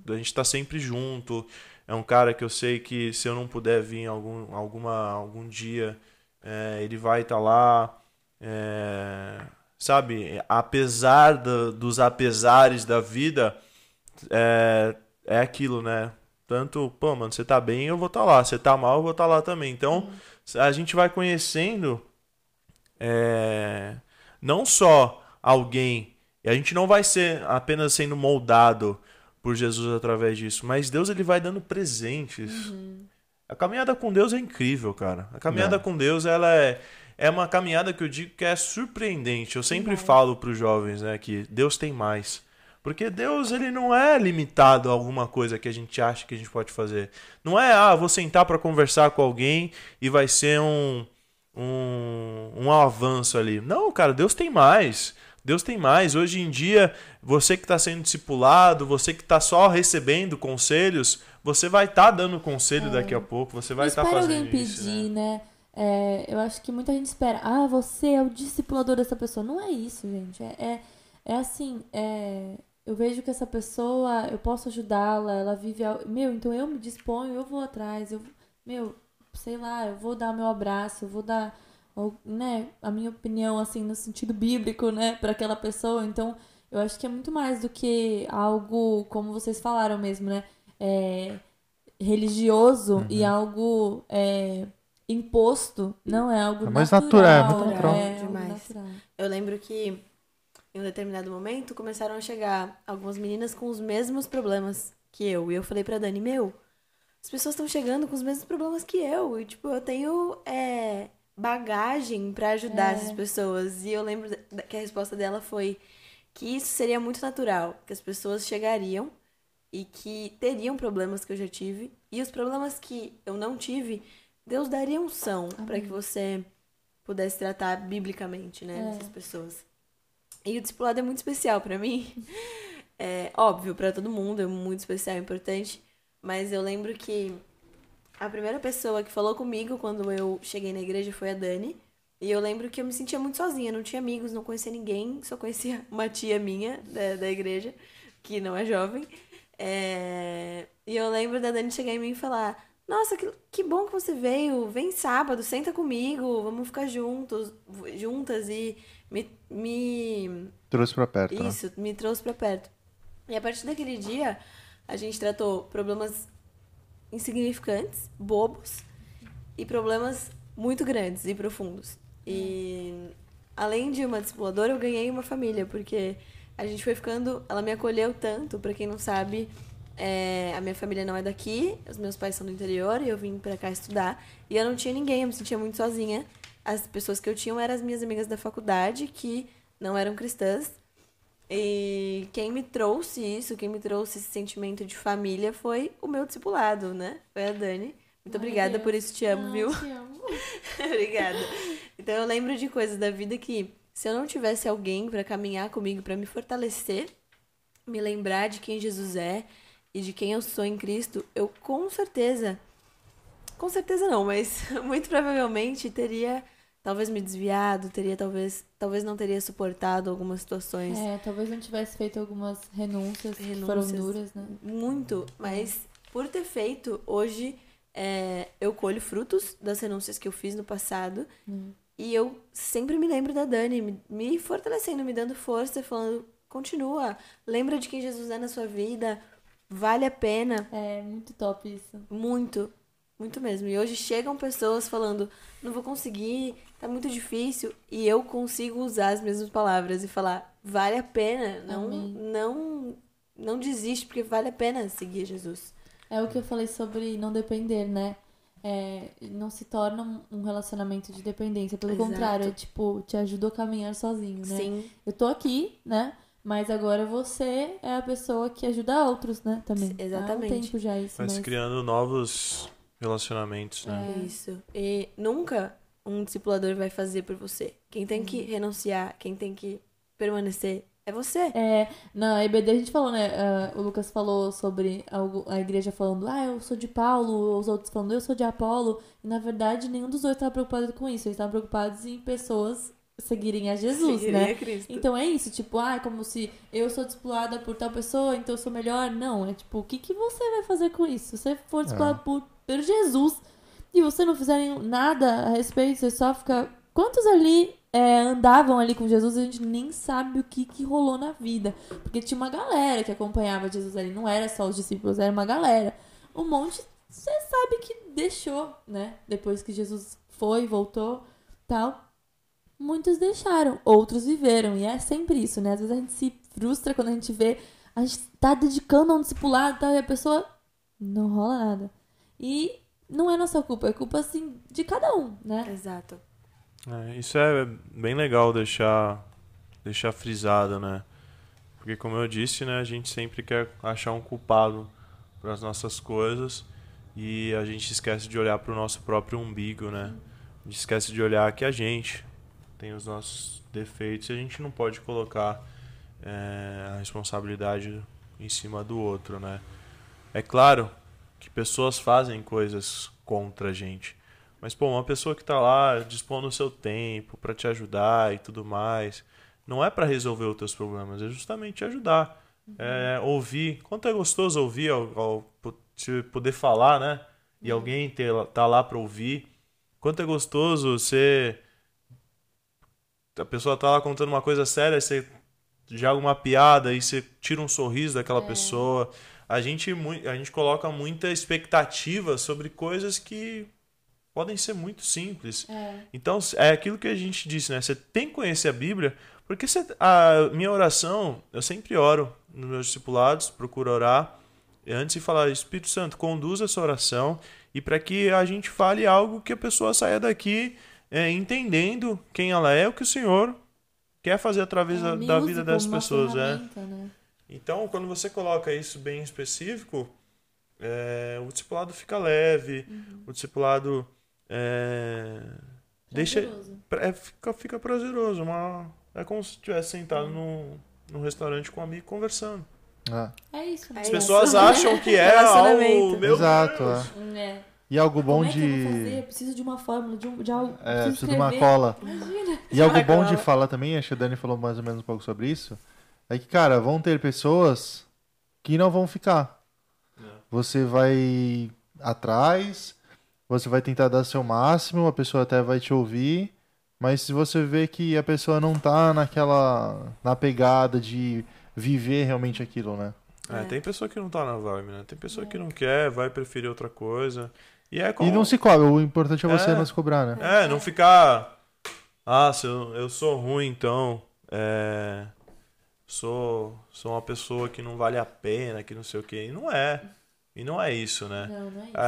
a gente tá sempre junto. É um cara que eu sei que se eu não puder vir algum, alguma, algum dia, é, ele vai estar lá. É, sabe, apesar da- dos apesares da vida, é, é aquilo, né? Tanto, pô, mano, você tá bem, eu vou estar lá. Você tá mal, eu vou estar lá também. Então, a gente vai conhecendo é, não só alguém, a gente não vai ser apenas sendo moldado por Jesus através disso, mas Deus ele vai dando presentes. A caminhada com Deus é incrível, cara. A caminhada É. com Deus, ela é, é uma caminhada que eu digo que é surpreendente. Eu sempre falo para os jovens, né, que Deus tem mais. Porque Deus, ele não é limitado a alguma coisa que a gente acha que a gente pode fazer. Não é, ah, vou sentar para conversar com alguém e vai ser um, um, um avanço ali. Não, cara, Deus tem mais. Deus tem mais. Hoje em dia, você que está sendo discipulado, você que está só recebendo conselhos, você vai estar dando conselho daqui a pouco, você vai estar espera fazendo alguém isso. pedir, né? né? É, eu acho que muita gente espera. Ah, você é o discipulador dessa pessoa. Não é isso, gente. É, é, é assim, é, eu vejo que essa pessoa, eu posso ajudá-la, ela vive... Meu, então eu me disponho, eu vou atrás. Eu, meu, sei lá, eu vou dar meu abraço, eu vou dar, ou, né, a minha opinião, assim, no sentido bíblico, né, para aquela pessoa. Então, eu acho que é muito mais do que algo, como vocês falaram mesmo, né? É, religioso e algo é, imposto, não é algo É mais natural. natural, é muito natural. É, Demais. natural. Eu lembro que em um determinado momento começaram a chegar algumas meninas com os mesmos problemas que eu. E eu falei pra Dani, meu, as pessoas estão chegando com os mesmos problemas que eu. E, tipo, eu tenho é, bagagem pra ajudar É. essas pessoas. E eu lembro que a resposta dela foi que isso seria muito natural, que as pessoas chegariam e que teriam problemas que eu já tive. E os problemas que eu não tive, Deus daria unção pra que você pudesse tratar biblicamente, né, É. dessas pessoas. E o discipulado é muito especial pra mim. É óbvio pra todo mundo, é muito especial, importante, mas eu lembro que a primeira pessoa que falou comigo quando eu cheguei na igreja foi a Dani. E eu lembro que eu me sentia muito sozinha, não tinha amigos, não conhecia ninguém, só conhecia uma tia minha da, da igreja, que não é jovem. É, E eu lembro da Dani chegar em mim e falar: Nossa, que, que bom que você veio, vem sábado, senta comigo, vamos ficar juntos, juntas e me, me Trouxe pra perto, né? isso, me trouxe pra perto. E a partir daquele dia, a gente tratou problemas insignificantes, bobos, e problemas muito grandes e profundos. E além de uma discipuladora, eu ganhei uma família, porque a gente foi ficando. Ela me acolheu tanto, pra quem não sabe. é, a minha família não é daqui, os meus pais são do interior e eu vim pra cá estudar. E eu não tinha ninguém, eu me sentia muito sozinha. As pessoas que eu tinha eram as minhas amigas da faculdade, que não eram cristãs. E quem me trouxe isso, quem me trouxe esse sentimento de família foi o meu discipulado, né? Foi a Dani. Muito Ai, obrigada Deus. por isso, te amo, Ai, viu? te amo. obrigada. Então eu lembro de coisas da vida que se eu não tivesse alguém pra caminhar comigo, pra me fortalecer, me lembrar de quem Jesus é e de quem eu sou em Cristo, eu com certeza, com certeza não, mas muito provavelmente teria talvez me desviado, teria talvez, talvez não teria suportado algumas situações É, talvez não tivesse feito algumas renúncias, que foram Renúncias. duras, né? muito, mas por ter feito, hoje é, eu colho frutos das renúncias que eu fiz no passado. E eu sempre me lembro da Dani, me, me fortalecendo, me dando força, falando: continua, lembra de quem Jesus é na sua vida, vale a pena, É muito top isso. muito, muito mesmo. E hoje chegam pessoas falando: não vou conseguir, tá muito difícil, e eu consigo usar as mesmas palavras e falar: vale a pena, não, Amém. não, não desiste, porque vale a pena seguir Jesus. É o que eu falei sobre não depender, né? É, não se torna um- relacionamento de dependência. Pelo Exato. contrário, é tipo, te ajuda a caminhar sozinho, né? Sim, Eu tô aqui, né? Mas agora você é a pessoa que ajuda outros, né? Também. Exatamente. Há um tempo já isso, Mas mas... criando novos relacionamentos, né? É. isso. E nunca um discipulador vai fazer por você. Quem tem que renunciar, quem tem que permanecer É você. É, na EBD a gente falou, né? ah, o Lucas falou sobre algo- a igreja falando, ah, eu sou de Paulo, os outros falando, eu sou de Apolo. E na verdade, nenhum dos dois estava preocupado com isso. Eles estavam preocupados em pessoas seguirem a Jesus, Seguirem né? a Cristo. Então é isso, tipo, ah, é como se eu sou discipulada por tal pessoa, então eu sou melhor. Não, é tipo, o que, que você vai fazer com isso? Se você for discipulado por, por Jesus e você não fizer nenhum- nada a respeito, você só fica. Quantos ali é, andavam ali com Jesus a gente nem sabe o que, que rolou na vida? Porque tinha uma galera que acompanhava Jesus ali, não era só os discípulos, era uma galera. Um monte, você sabe que deixou, né? Depois que Jesus foi, voltou, tal muitos deixaram, outros viveram. E é sempre isso, né? Às vezes a gente se frustra quando a gente vê, a gente tá dedicando a um discipulado e tal, e a pessoa não rola nada. E não é nossa culpa, é culpa, assim, de cada um, né? Exato. É, isso é bem legal deixar, deixar frisado, né? Porque como eu disse, né, a gente sempre quer achar um culpado para as nossas coisas e a gente esquece de olhar para o nosso próprio umbigo, né? A gente esquece de olhar que a gente tem os nossos defeitos e a gente não pode colocar é, a responsabilidade em cima do outro, né? É claro pessoas fazem coisas contra a gente. Mas, pô, uma pessoa que tá lá dispondo o seu tempo pra te ajudar e tudo mais, não é pra resolver os teus problemas, é justamente te ajudar. É, ouvir. Quanto é gostoso ouvir, ao, ao te poder falar, né? E alguém ter, tá lá pra ouvir. Quanto é gostoso você. A pessoa tá lá contando uma coisa séria, você joga uma piada e você tira um sorriso daquela pessoa. A gente, a gente coloca muita expectativa sobre coisas que podem ser muito simples. É. Então, é aquilo que a gente disse, né? Você tem que conhecer a Bíblia, porque você, a minha oração, eu sempre oro nos meus discipulados, procuro orar antes de falar, Espírito Santo, conduza essa oração e para que a gente fale algo que a pessoa saia daqui é, entendendo quem ela é, o que o Senhor quer fazer através da, Me da use vida das pessoas, é. né? Então, quando você coloca isso bem específico, é, o discipulado fica leve, o discipulado é, deixa, é, fica, fica prazeroso. Uma, é como se estivesse sentado num, num restaurante com um amigo conversando. É. É isso, né? É As isso. pessoas acham que é algo... Meu Exato, Deus. é. É. E algo bom Como é que eu vou fazer? de. Eu preciso de uma fórmula, de, um, de algo. É, preciso preciso de uma cola. Imagina. E algo bom de cola. falar também, acho que a Dani falou mais ou menos um pouco sobre isso, é que, cara, vão ter pessoas que não vão ficar. Você vai atrás, você vai tentar dar seu máximo, a pessoa até vai te ouvir, mas se você vê que a pessoa não tá naquela, na pegada de viver realmente aquilo, né? É, É. tem pessoa que não tá na vibe, né? Tem pessoa que não quer, vai preferir outra coisa. E é como... E não se cobra, o importante é você É. não se cobrar, né? É, não ficar. Ah, se eu, eu sou ruim, então. É. Sou, sou uma pessoa que não vale a pena, que não sei o quê. E não é. E não é isso, né? Não, não é isso. né?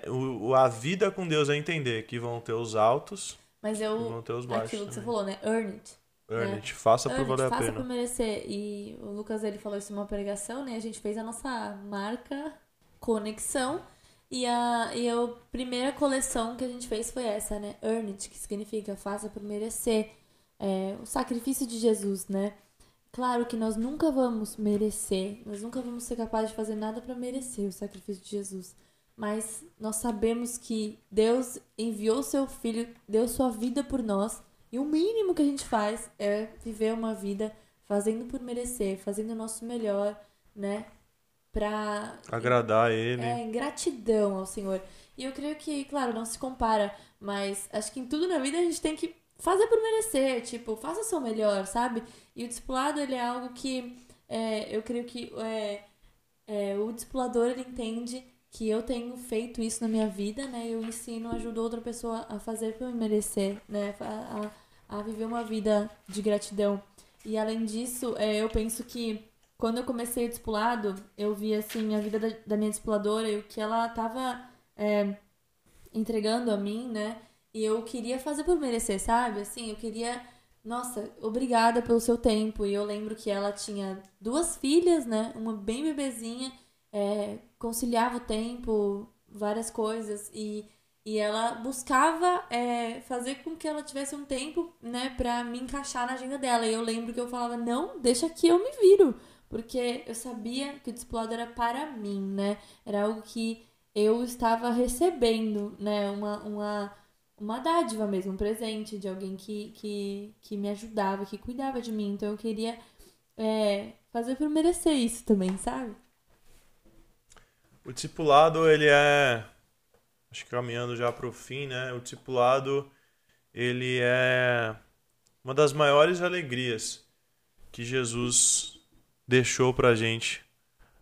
É, é, o, a vida com Deus é entender que vão ter os altos Mas e eu. vão ter os baixos. Aquilo que você também. falou, né? Earn it. Earn É. it, faça por Earn valer a faça pena. por merecer. E o Lucas, ele falou isso numa pregação, né? A gente fez a nossa marca Conexão. E a, e a primeira coleção que a gente fez foi essa, né? Earn it, que significa faça por merecer. É, o sacrifício de Jesus, né? Claro que nós nunca vamos merecer, nós nunca vamos ser capazes de fazer nada para merecer o sacrifício de Jesus. Mas nós sabemos que Deus enviou seu filho, deu sua vida por nós, e o mínimo que a gente faz é viver uma vida fazendo por merecer, fazendo o nosso melhor, né? Pra Agradar ele. é, em gratidão ao Senhor. E eu creio que, claro, não se compara, mas acho que em tudo na vida a gente tem que fazer por merecer, tipo, faça o seu melhor, sabe? E o discipulado, ele é algo que é, eu creio que é, é, o discipulador, ele entende que eu tenho feito isso na minha vida, né? Eu ensino, ajudo outra pessoa a fazer por merecer, né? A, a, a viver uma vida de gratidão. E além disso, é, eu penso que quando eu comecei o discipulado, eu vi assim a vida da, da minha discipuladora e o que ela tava é, entregando a mim, né? E eu queria fazer por merecer, sabe? Assim, eu queria. Nossa, obrigada pelo seu tempo. E eu lembro que ela tinha duas filhas, né? Uma bem bebezinha, é, conciliava o tempo, várias coisas. E, E ela buscava é, fazer com que ela tivesse um tempo, né, pra me encaixar na agenda dela. E eu lembro que eu falava, não, deixa que eu me viro. Porque eu sabia que o discipulado era para mim, né? Era algo que eu estava recebendo, né? Uma, uma, uma dádiva mesmo, um presente de alguém que, que, que me ajudava, que cuidava de mim. Então eu queria é, fazer por merecer isso também, sabe? O discipulado, ele é. Acho que caminhando já para o fim, né? O discipulado, ele é uma das maiores alegrias que Jesus deixou pra gente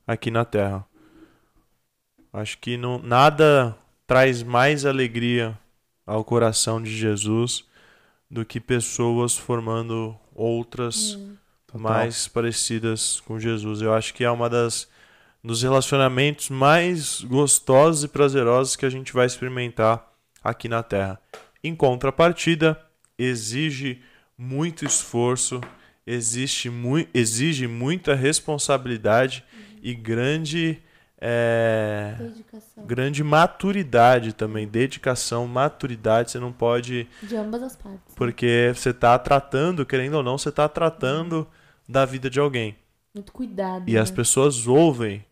aqui na Terra. Acho que não, nada traz mais alegria ao coração de Jesus do que pessoas formando outras Hum. mais parecidas com Jesus. Eu acho que é uma das dos relacionamentos mais gostosos e prazerosos que a gente vai experimentar aqui na Terra. Em contrapartida, exige muito esforço, existe mui exige muita responsabilidade e grande é, grande maturidade também, dedicação, maturidade. Você não pode De ambas as partes. porque você está tratando, querendo ou não, você está tratando da vida de alguém. Muito cuidado. E né? as pessoas ouvem.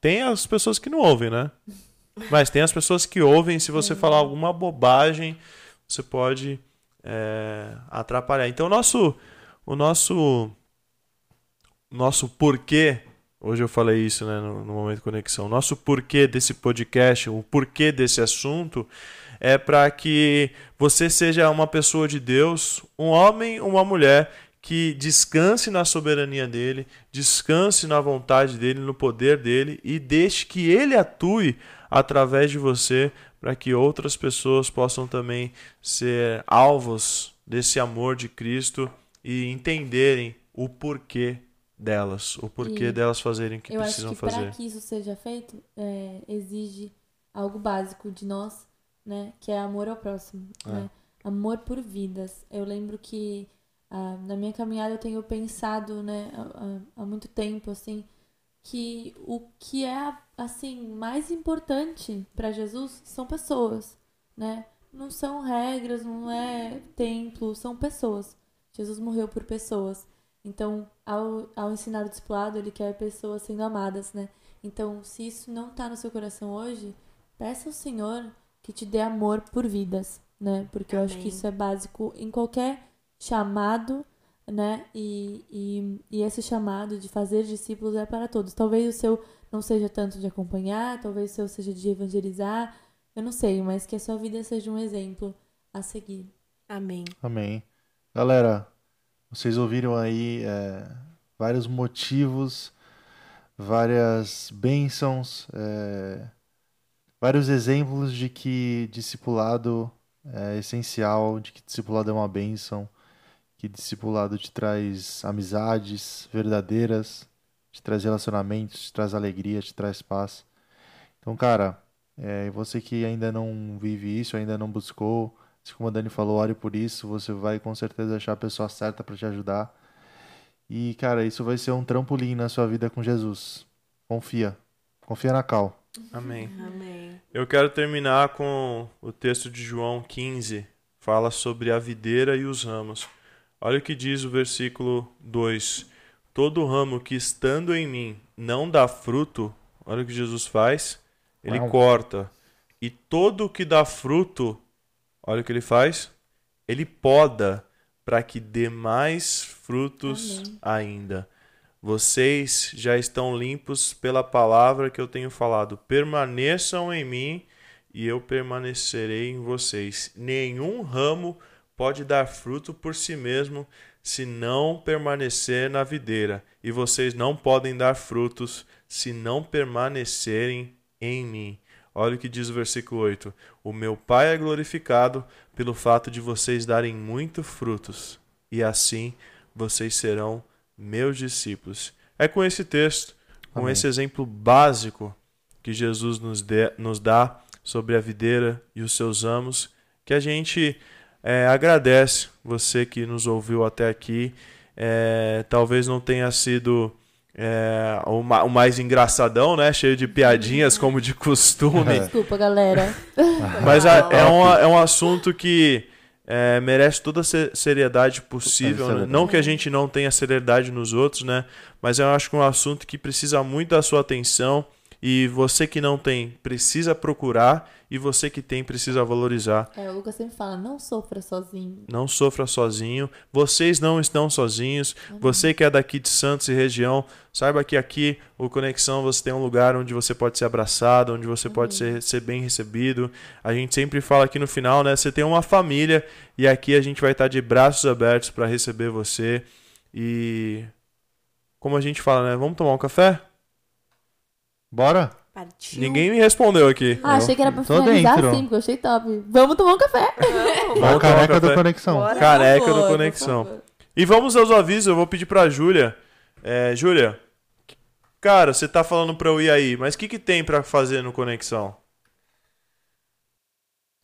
Tem as pessoas que não ouvem, né? Mas tem as pessoas que ouvem. Se você falar alguma bobagem, você pode é, atrapalhar. Então, o nosso, o nosso, nosso porquê. Hoje eu falei isso né, no, no momento conexão. Nosso porquê desse podcast, o porquê desse assunto, é para que você seja uma pessoa de Deus, um homem, uma mulher que descanse na soberania dele, descanse na vontade dele, no poder dele e deixe que ele atue através de você para que outras pessoas possam também ser alvos desse amor de Cristo e entenderem o porquê delas, o porquê E delas fazerem o que precisam que para fazer. que isso seja feito, é, exige algo básico de nós, né? Que é amor ao próximo, É. né? Amor por vidas. Eu lembro que ah, na minha caminhada eu tenho pensado, né, há, há- há muito tempo, assim, que o que é, assim, mais importante para Jesus são pessoas, né? Não são regras, não é templo, são pessoas. Jesus morreu por pessoas. Então, ao, ao ensinar o discipulado, ele quer pessoas sendo amadas, né? Então, se isso não tá no seu coração hoje, peça ao Senhor que te dê amor por vidas, né? Porque eu acho que Amém. isso é básico em qualquer chamado, né? E, e, e esse chamado de fazer discípulos é para todos. Talvez o seu não seja tanto de acompanhar, talvez o seu seja de evangelizar, eu não sei, mas que a sua vida seja um exemplo a seguir. Amém. Amém. Galera, vocês ouviram aí é, vários motivos, várias bênçãos, é, vários exemplos de que discipulado é essencial, de que discipulado é uma bênção, que discipulado te traz amizades verdadeiras, te traz relacionamentos, te traz alegria, te traz paz. Então, cara, é, você que ainda não vive isso, ainda não buscou, como a Dani falou, ore por isso, você vai com certeza achar a pessoa certa para te ajudar. E, cara, isso vai ser um trampolim na sua vida com Jesus. Confia. Confia na Cal. Amém. Amém. Eu quero terminar com o texto de João 15, fala sobre a videira e os ramos. Olha o que diz o versículo 2: Todo ramo que estando em mim não dá fruto, olha o que Jesus faz, ele Uau. corta. E todo o que dá fruto, olha o que ele faz, ele poda para que dê mais frutos Amém. ainda. Vocês já estão limpos pela palavra que eu tenho falado. Permaneçam em mim e eu permanecerei em vocês. Nenhum ramo pode dar fruto por si mesmo se não permanecer na videira, e vocês não podem dar frutos se não permanecerem em mim. Olha o que diz o versículo 8: O meu Pai é glorificado pelo fato de vocês darem muito frutos, e assim vocês serão meus discípulos. É com esse texto, com Amém. esse exemplo básico que Jesus nos, dê- nos dá sobre a videira e os seus ramos, que a gente é, agradece você que nos ouviu até aqui. É, talvez não tenha sido é, o, ma- o mais engraçadão, né? Cheio de piadinhas, como de costume. Desculpa, galera. Mas a- é, um, é um assunto que é, merece toda a se- seriedade possível. né? Não que a gente não tenha seriedade nos outros, né? Mas eu acho que é um assunto que precisa muito da sua atenção. E você que não tem, precisa procurar. E você que tem, precisa valorizar. É, o Lucas sempre fala, não sofra sozinho. Não sofra sozinho. Vocês não estão sozinhos. Você que é daqui de Santos e região, saiba que aqui, o Conexão, você tem um lugar onde você pode ser abraçado, onde você pode ser, ser bem recebido. A gente sempre fala aqui no final, né? Você tem uma família e aqui a gente vai estar de braços abertos para receber você. E como a gente fala, né? Vamos tomar um café? Bora? Partiu. Ninguém me respondeu aqui. Ah, achei que era pra tô finalizar dentro. assim, porque eu achei top. Vamos tomar um café. Vamos a careca do café. Conexão. Bora. Careca Por do favor, Conexão. favor. E vamos aos avisos, eu vou pedir pra Júlia. É, Júlia, cara, você tá falando pra eu ir aí, mas o que, que tem pra fazer no Conexão?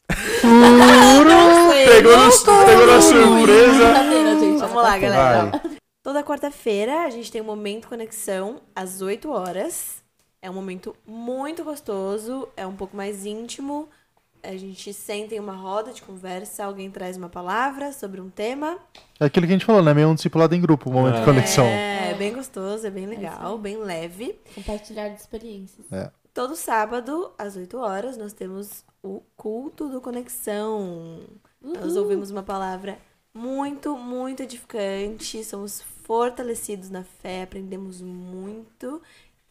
Pegou, no- pegou na surpresa. Gente. Vamos lá, galera. Vai. Toda quarta-feira a gente tem um momento conexão às 8 horas. É um momento muito gostoso, é um pouco mais íntimo. A gente senta em uma roda de conversa, alguém traz uma palavra sobre um tema. É aquilo que a gente falou, né? Meio um discipulado em grupo, o momento É. de conexão. É, É. bem gostoso, é bem isso legal, aí. bem leve. Compartilhar de experiências. Todo sábado, às 8 horas, nós temos o culto do Conexão. Nós ouvimos uma palavra muito, muito edificante. Somos fortalecidos na fé, aprendemos muito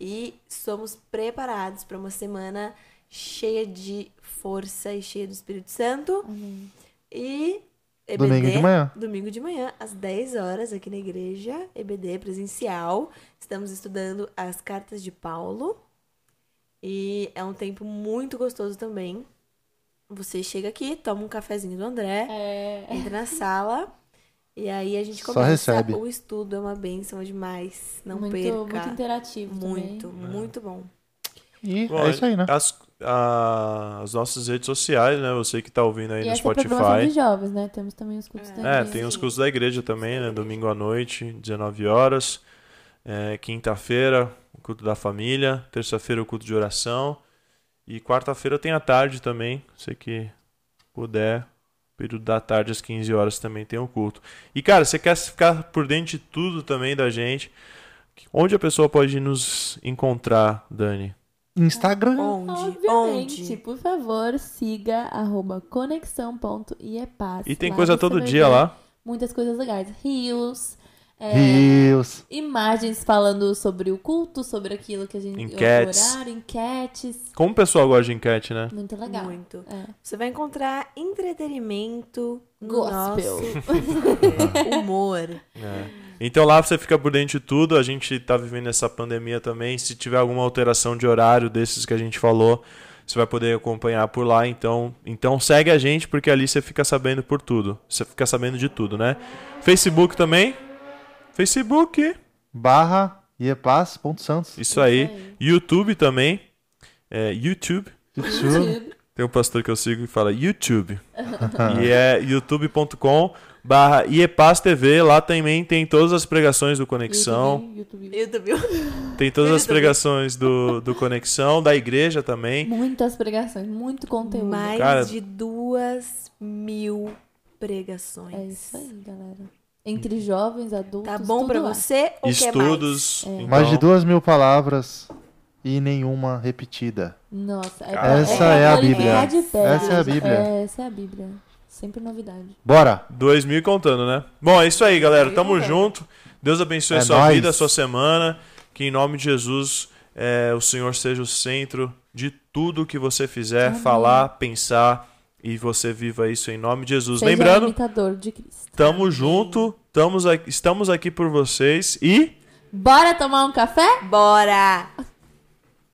e somos preparados para uma semana cheia de força e cheia do Espírito Santo. E EBD, Domingo de manhã. Domingo de manhã, às 10 horas, aqui na igreja, EBD presencial. Estamos estudando as cartas de Paulo. E é um tempo muito gostoso também. Você chega aqui, toma um cafezinho do André, É. entra na sala. E aí a gente Só começa. recebe. O estudo é uma bênção demais. Não muito, perca. muito interativo Muito, também. muito bom. E Bom, é isso aí, né? As, a- as nossas redes sociais, né? Você que tá ouvindo aí E no essa é Spotify. de jovens, né? Temos também os cultos da É, igreja. tem os cursos da igreja também, né? Domingo à noite, 19 horas. É, Quinta-feira, o culto da família. Terça-feira, o culto de oração. E quarta-feira tem a tarde também. Você que puder, período da tarde às 15 horas também tem o culto. E, cara, você quer ficar por dentro de tudo também da gente? Onde a pessoa pode nos encontrar, Dani? Instagram. Onde? Obviamente, Onde? por favor, siga arroba conexão.iepaz. E tem Lá coisa todo dia ver lá. Muitas coisas legais. Rios, é, Rios. imagens falando sobre o culto, sobre aquilo que a gente... Enquetes. O horário, enquetes. Como o pessoal gosta de enquete, né? Muito legal. Muito. É. Você vai encontrar entretenimento, no Gospel. nosso humor. É. Então lá você fica por dentro de tudo. A gente tá vivendo essa pandemia também. Se tiver alguma alteração de horário desses que a gente falou, você vai poder acompanhar por lá. Então, então segue a gente porque ali você fica sabendo por tudo. Você fica sabendo de tudo, né? Facebook também. Facebook. Barra iepaz.santos. Isso aí. YouTube também. É, YouTube. YouTube. Tem um pastor que eu sigo que fala YouTube. e é youtube.com barra IEPAS TV. Lá também tem todas as pregações do Conexão. YouTube, YouTube. Tem todas as pregações do, do Conexão, da igreja também. Muitas pregações, muito conteúdo. Mais Cara- de duas mil pregações. É isso aí, galera. Entre jovens, adultos, Tá bom pra lá. você ou Estudos. É. então- Mais de duas mil palavras e nenhuma repetida. Nossa, é Cara, Essa pra é a proligar Bíblia. Essa é a. Bíblia. É, essa é a Bíblia. Sempre novidade. Bora! Dois mil e contando, né? Bom, é isso aí, galera. Tamo e junto. Deus abençoe a É sua nóis. vida, a sua semana. Que em nome de Jesus é, o Senhor seja o centro de tudo que você fizer, Amém. falar, pensar e você viva isso em nome de Jesus. Seja Lembrando, imitador de Cristo. tamo junto, tamo aqui, estamos aqui por vocês e Bora tomar um café? Bora!